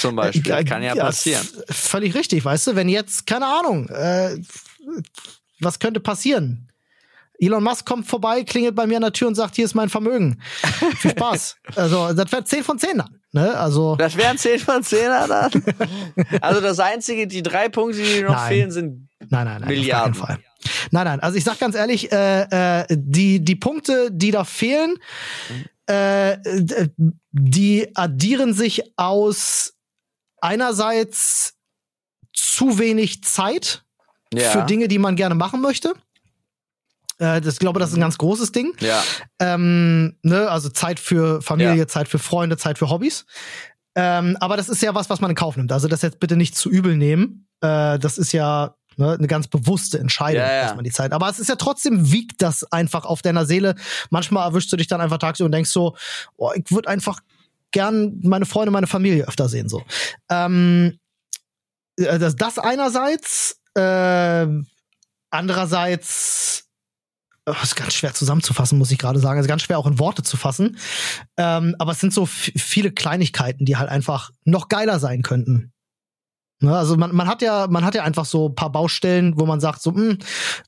Zum Beispiel. Äh, Kann ja passieren. f- Völlig richtig, weißt du, wenn jetzt, keine Ahnung, äh, was könnte passieren? Elon Musk kommt vorbei, klingelt bei mir an der Tür und sagt, hier ist mein Vermögen. Viel Spaß. also, das wäre 10 von 10 dann. Ne? Also, Das wären 10 von 10er dann. also das einzige, die drei Punkte, die noch Nein. fehlen, sind Nein, nein, nein. Milliarden. Auf Fall. Nein, nein. Also ich sag ganz ehrlich, äh, äh, die, die Punkte, die da fehlen, äh, die addieren sich aus einerseits zu wenig Zeit ja. für Dinge, die man gerne machen möchte. Äh, das ich glaube, das ist ein ganz großes Ding. Ja, Ähm, ne, also Zeit für Familie, Ja. Zeit für Freunde, Zeit für Hobbys. Ähm, aber das ist ja was, was man in Kauf nimmt. Also das jetzt bitte nicht zu übel nehmen. Äh, das ist ja ne, eine ganz bewusste Entscheidung, Ja, ja. dass man die Zeit. Aber es ist ja trotzdem wiegt das einfach auf deiner Seele. Manchmal erwischst du dich dann einfach tagsüber und denkst so, oh, ich würde einfach gern meine Freunde, meine Familie öfter sehen. So. Ähm, äh, das, das einerseits. Äh, andererseits Oh, ist ganz schwer zusammenzufassen, muss ich gerade sagen. Also ganz schwer auch in Worte zu fassen. Ähm, aber es sind so viele Kleinigkeiten, die halt einfach noch geiler sein könnten. Ne, also man, man hat ja, man hat ja einfach so ein paar Baustellen, wo man sagt, so, hm,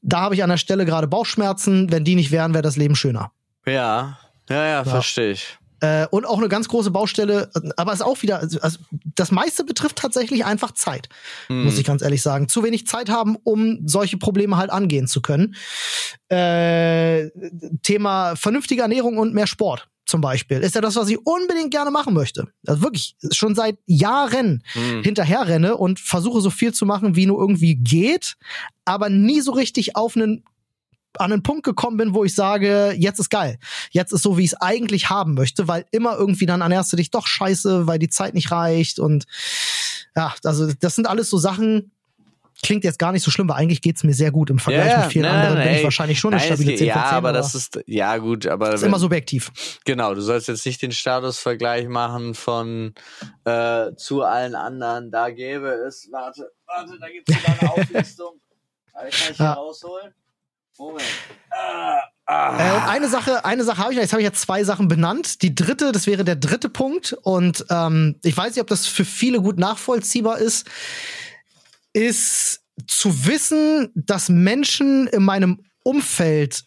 da habe ich an der Stelle gerade Bauchschmerzen. Wenn die nicht wären, wäre das Leben schöner. ja, ja, ja, verstehe ich. Äh, und auch eine ganz große Baustelle, aber es ist auch wieder, also also das meiste betrifft tatsächlich einfach Zeit, Hm. muss ich ganz ehrlich sagen. Zu wenig Zeit haben, um solche Probleme halt angehen zu können. Äh, Thema vernünftige Ernährung und mehr Sport zum Beispiel ist ja das, was ich unbedingt gerne machen möchte. Also wirklich schon seit Jahren Hm. hinterher renne und versuche so viel zu machen, wie nur irgendwie geht, aber nie so richtig auf einen an einen Punkt gekommen bin, wo ich sage, jetzt ist geil. Jetzt ist so, wie ich es eigentlich haben möchte, weil immer irgendwie dann ernährst du dich doch scheiße, weil die Zeit nicht reicht und ja, also das sind alles so Sachen, klingt jetzt gar nicht so schlimm, weil eigentlich geht's mir sehr gut. Im Vergleich Ja, mit vielen nein, anderen bin nein, ich wahrscheinlich schon eine Nein, es stabile geht- 10 von ja, 10, aber das ist, ja gut, aber ist wenn- immer subjektiv. Genau, du sollst jetzt nicht den Statusvergleich machen von äh, zu allen anderen. Da gäbe es, warte, warte, da gibt es sogar eine Auflistung. Kann ich hier Ja. rausholen? Moment. Ah, ah. Äh, und eine Sache, eine Sache habe ich, noch. jetzt habe ich ja zwei Sachen benannt. Die dritte, das wäre der dritte Punkt. Und ähm, ich weiß nicht, ob das für viele gut nachvollziehbar ist, ist zu wissen, dass Menschen in meinem Umfeld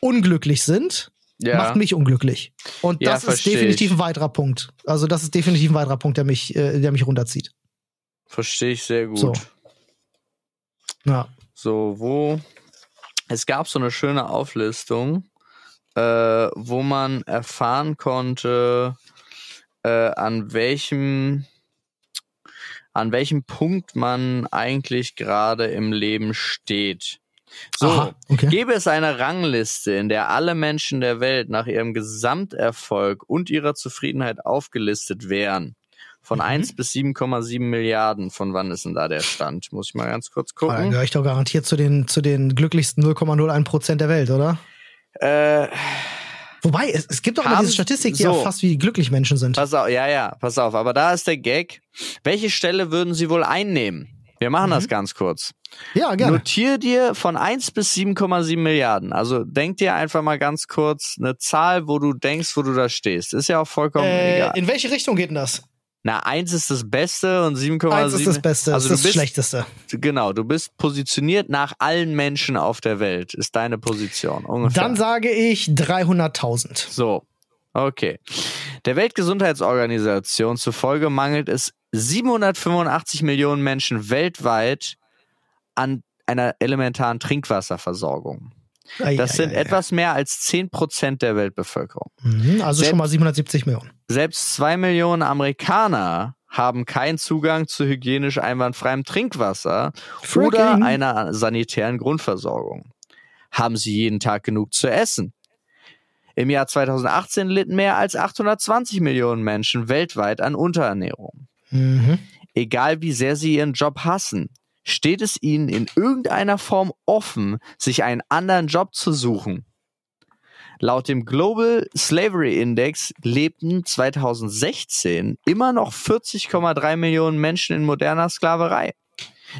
unglücklich sind, ja. macht mich unglücklich. Und Ja, das ist definitiv ein weiterer Punkt. Also das ist definitiv ein weiterer Punkt, der mich, äh, der mich runterzieht. Verstehe ich sehr gut. So. Ja. So, wo es gab so eine schöne Auflistung, äh, wo man erfahren konnte, äh, an welchem an welchem Punkt man eigentlich gerade im Leben steht. So, Aha, okay. gäbe es eine Rangliste, in der alle Menschen der Welt nach ihrem Gesamterfolg und ihrer Zufriedenheit aufgelistet wären. Von Mhm. 1 bis 7,7 Milliarden. Von wann ist denn da der Stand? Muss ich mal ganz kurz Ah, Dann gucken. gehöre ich doch garantiert zu den, zu den glücklichsten 0,01 Prozent der Welt, oder? Äh, Wobei, es, es gibt doch immer diese Statistik, die ja so. fast wie glücklich Menschen sind. Pass auf, ja, ja, pass auf. Aber da ist der Gag. Welche Stelle würden Sie wohl einnehmen? Wir machen das ganz kurz. Ja, gerne. Notier dir von 1 bis 7,7 Milliarden. Also denk dir einfach mal ganz kurz eine Zahl, wo du denkst, wo du da stehst. Ist ja auch vollkommen Äh, egal. in welche Richtung geht denn das? Na, 1 ist das Beste und 7,7 Eins ist das Beste, Also das du ist das bist, Schlechteste. genau, du bist positioniert nach allen Menschen auf der Welt. Ist deine Position ungefähr. Dann sage ich 300.000. So, okay. Der Weltgesundheitsorganisation zufolge mangelt es 785 Millionen Menschen weltweit an einer elementaren Trinkwasserversorgung. Ei, Das ei, sind ei, etwas mehr als 10 Prozent der Weltbevölkerung. Mhm, also Selbst- schon mal 770 Millionen. Selbst zwei Millionen Amerikaner haben keinen Zugang zu hygienisch einwandfreiem Trinkwasser oder Fracking. einer sanitären Grundversorgung. Haben sie jeden Tag genug zu essen? Im Jahr 2018 litten mehr als 820 Millionen Menschen weltweit an Unterernährung. Mhm. Egal wie sehr sie ihren Job hassen, steht es ihnen in irgendeiner Form offen, sich einen anderen Job zu suchen. Laut dem Global Slavery Index lebten 2016 immer noch 40,3 Millionen Menschen in moderner Sklaverei.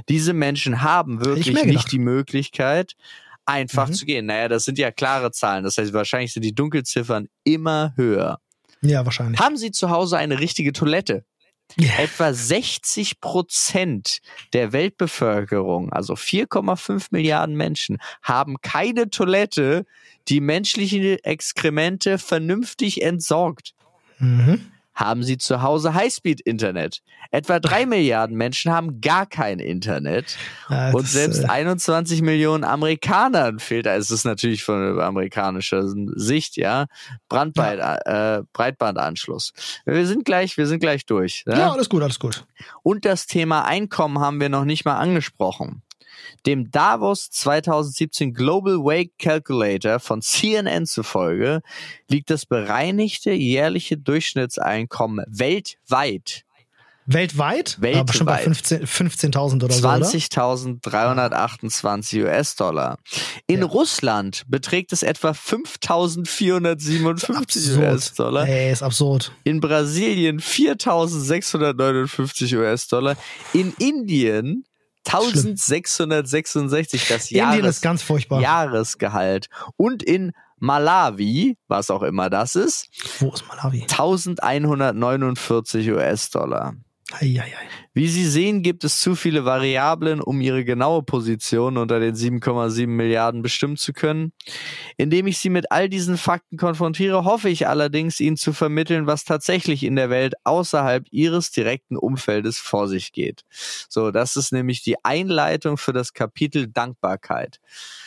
Diese Menschen haben wirklich nicht die Möglichkeit, einfach Mhm. zu gehen. Naja, das sind ja klare Zahlen. Das heißt, wahrscheinlich sind die Dunkelziffern immer höher. Ja, wahrscheinlich. Haben Sie zu Hause eine richtige Toilette? Ja. Etwa 60 Prozent der Weltbevölkerung, also 4,5 Milliarden Menschen, haben keine Toilette, die menschliche Exkremente vernünftig entsorgt. Mhm. Haben Sie zu Hause Highspeed-Internet? Etwa drei Milliarden Menschen haben gar kein Internet. Ja, Und selbst äh, 21 Millionen Amerikanern fehlt, da ist es natürlich von amerikanischer Sicht, ja, Brandbreit, äh, Breitbandanschluss. Wir sind gleich, wir sind gleich durch. Ja? ja, alles gut, alles gut. Und das Thema Einkommen haben wir noch nicht mal angesprochen. Dem Davos 2017 Global Wage Calculator von CNN zufolge liegt das bereinigte jährliche Durchschnittseinkommen weltweit Weltweit? Weltweit. Aber schon bei 15 15.000 oder so, oder? 20.328 US-Dollar. In Ja. Russland beträgt es etwa 5.457 US-Dollar. Ey, ist absurd. In Brasilien 4.659 US-Dollar. In Indien 1.666, das Indien Jahres ist ganz furchtbar. Jahresgehalt. Und in Malawi, was auch immer das ist, Wo ist Malawi? 1149 US-Dollar. Eieiei. Wie Sie sehen, gibt es zu viele Variablen, um Ihre genaue Position unter den 7,7 Milliarden bestimmen zu können. Indem ich Sie mit all diesen Fakten konfrontiere, hoffe ich allerdings, Ihnen zu vermitteln, was tatsächlich in der Welt außerhalb Ihres direkten Umfeldes vor sich geht. So, das ist nämlich die Einleitung für das Kapitel Dankbarkeit.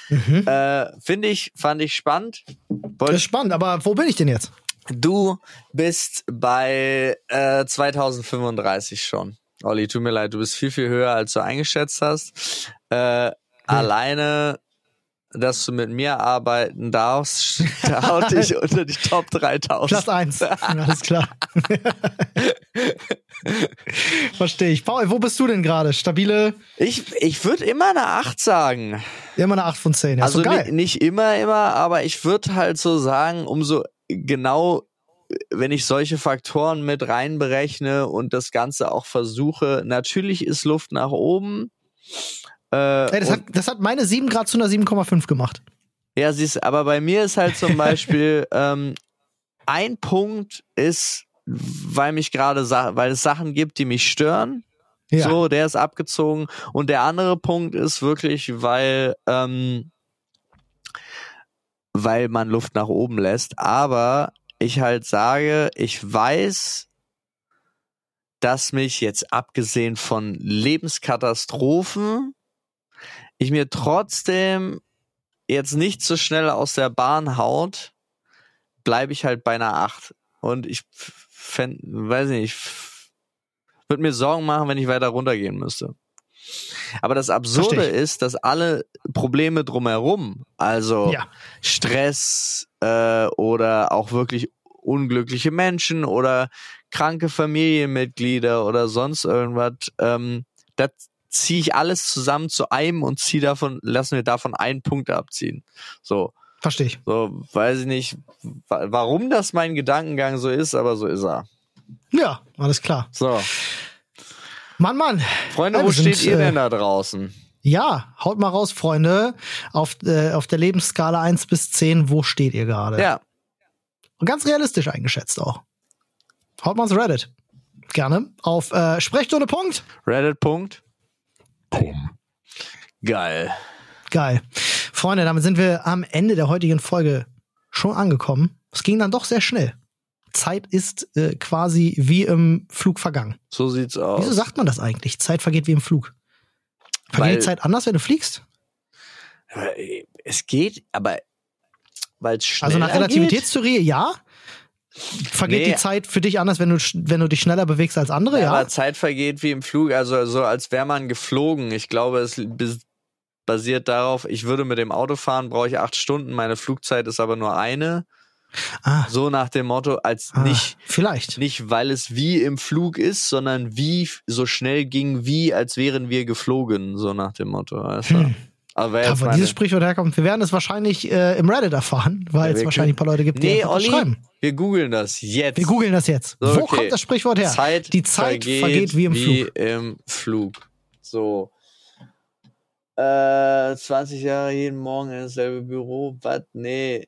Mhm. Äh, Finde ich, fand ich spannend. Das ist spannend, aber wo bin ich denn jetzt? Du bist bei äh, 2035 schon. Olli, tut mir leid, du bist viel, viel höher, als du eingeschätzt hast. Äh, Alleine, dass du mit mir arbeiten darfst, haut dich unter die Top 3000. Platz 1. Alles klar. Verstehe ich. Paul, wo bist du denn gerade? Stabile, Ich, ich würde immer eine 8 sagen. immer eine 8 von 10. Ja, also doch geil. ni- nicht immer, immer, aber ich würde halt so sagen, umso genau, wenn ich solche Faktoren mit reinberechne und das Ganze auch versuche, natürlich ist Luft nach oben. Äh, Ey, das, hat, das hat meine 7 Grad zu einer 7,5 gemacht. Ja, siehst, aber bei mir ist halt zum Beispiel ähm, ein Punkt ist, weil mich gerade, weil es Sachen gibt, die mich stören. Ja. So, der ist abgezogen. Und der andere Punkt ist wirklich, weil, ähm, weil man Luft nach oben lässt. Aber ich halt sage, ich weiß, dass mich jetzt abgesehen von Lebenskatastrophen, ich mir trotzdem jetzt nicht so schnell aus der Bahn haut, bleibe ich halt bei einer 8. Und ich fänd, weiß nicht, würde mir Sorgen machen, wenn ich weiter runtergehen müsste. Aber das Absurde ist, dass alle Probleme drumherum, also Ja. Stress äh, oder auch wirklich unglückliche Menschen oder kranke Familienmitglieder oder sonst irgendwas, ähm, das ziehe ich alles zusammen zu einem und ziehe davon, lassen wir davon einen Punkt abziehen. So. Verstehe ich. So, weiß ich nicht, wa- warum das mein Gedankengang so ist, aber so ist er. Ja, alles klar. So, Mann, Mann. Freunde, Ja, wo sind, steht ihr äh, denn da draußen? Ja, haut mal raus, Freunde. Auf, äh, auf der Lebensskala 1 bis 10, wo steht ihr gerade? Ja, Und ganz realistisch eingeschätzt auch. Haut mal ins Reddit. Gerne. Auf äh, Sprechstunde Punkt. Reddit. Punkt. Geil. Geil. Freunde, damit sind wir am Ende der heutigen Folge schon angekommen. Es ging dann doch sehr schnell. Zeit ist äh, quasi wie im Flug vergangen. So sieht's aus. Wieso sagt man das eigentlich? Zeit vergeht wie im Flug. Vergeht die Zeit anders, wenn du fliegst? Äh, Es geht, aber weil es schneller Also nach geht? Relativitätstheorie ja. Vergeht Nee. die Zeit für dich anders, wenn du, wenn du dich schneller bewegst als andere? Ja. Aber Zeit vergeht wie im Flug, also so als wäre man geflogen. Ich glaube, es basiert darauf, ich würde mit dem Auto fahren, brauche ich acht Stunden, meine Flugzeit ist aber nur eine. Ah, So nach dem Motto, als ah, nicht, Vielleicht. nicht weil es wie im Flug ist, sondern wie so schnell ging, wie als wären wir geflogen, so nach dem Motto. Du? Hm. Aber wär Ja, wo meine, dieses Sprichwort herkommt, wir werden es wahrscheinlich äh, im Reddit erfahren, weil Ja, es wahrscheinlich ein paar Leute gibt, die nee, Olli, schreiben. wir googeln das jetzt. Wir googeln das jetzt. So, Wo okay. kommt das Sprichwort her? Zeit die Zeit vergeht, wie im Flug. im Flug. So. Äh, 20 Jahre jeden Morgen in dasselbe Büro. Was? Nee.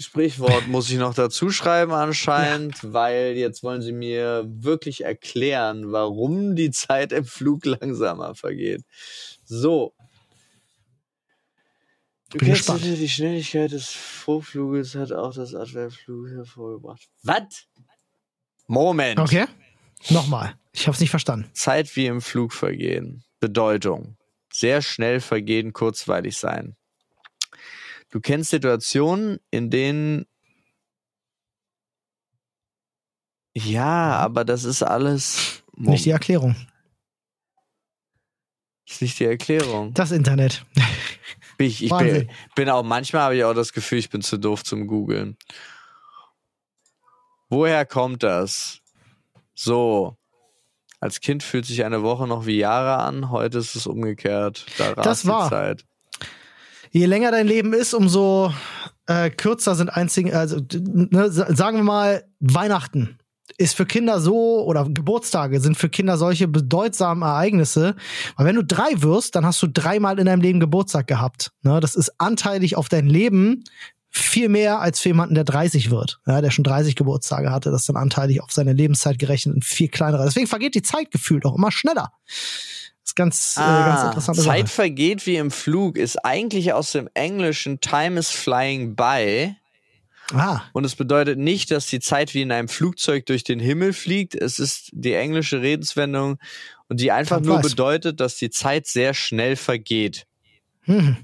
Sprichwort muss ich noch dazu schreiben anscheinend, weil jetzt wollen sie mir wirklich erklären, warum die Zeit im Flug langsamer vergeht. So. Du Bin gespannt. bitte die Schnelligkeit des Vorfluges hat auch das Adverb Flug hervorgebracht. Was? Moment. Okay. Nochmal. Ich habe es nicht verstanden. Zeit wie im Flug vergehen. Bedeutung. Sehr schnell vergehen, kurzweilig sein. Du kennst Situationen, in denen ja, aber das ist alles Nicht die Erklärung. ist nicht die Erklärung. Das Internet. Ich, ich bin, bin auch manchmal habe ich auch das Gefühl, ich bin zu doof zum googeln. Woher kommt das? So. Als Kind fühlt sich eine Woche noch wie Jahre an, heute ist es umgekehrt. Da Das war. Zeit. Je länger dein Leben ist, umso äh, kürzer sind einzigen, also ne, sa- sagen wir mal, Weihnachten ist für Kinder so oder Geburtstage sind für Kinder solche bedeutsamen Ereignisse. Weil wenn du drei wirst, dann hast du dreimal in deinem Leben Geburtstag gehabt. Ne, das ist anteilig auf dein Leben viel mehr als für jemanden, der 30 wird, ja, der schon 30 Geburtstage hatte, das dann anteilig auf seine Lebenszeit gerechnet und viel kleinerer. Deswegen vergeht die Zeit gefühlt auch immer schneller. Ist ganz, äh, ganz Ah, interessante Zeit Sache. vergeht wie im Flug ist eigentlich aus dem Englischen Time is flying by. Ah, Und es bedeutet nicht, dass die Zeit wie in einem Flugzeug durch den Himmel fliegt. Es ist die englische Redenswendung und die einfach Time nur flies. bedeutet, dass die Zeit sehr schnell vergeht. hm,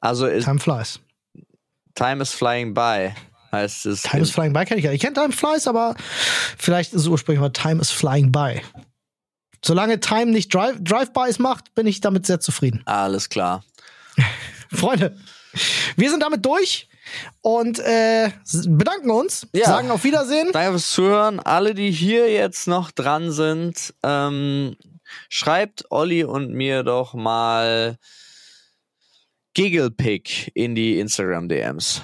Also ist, Time flies. Time is flying by heißt es. Time is flying by kenne ich ja. Ich kenne Time flies, aber vielleicht ist es ursprünglich mal Time is flying by. Solange Time nicht Drive- Drive-Bys macht, bin ich damit sehr zufrieden. Alles klar. Freunde, wir sind damit durch und äh, bedanken uns, Ja. sagen auf Wiedersehen. Danke fürs Zuhören. Alle, die hier jetzt noch dran sind, ähm, schreibt Olli und mir doch mal Gigglepick in die Instagram-DMs.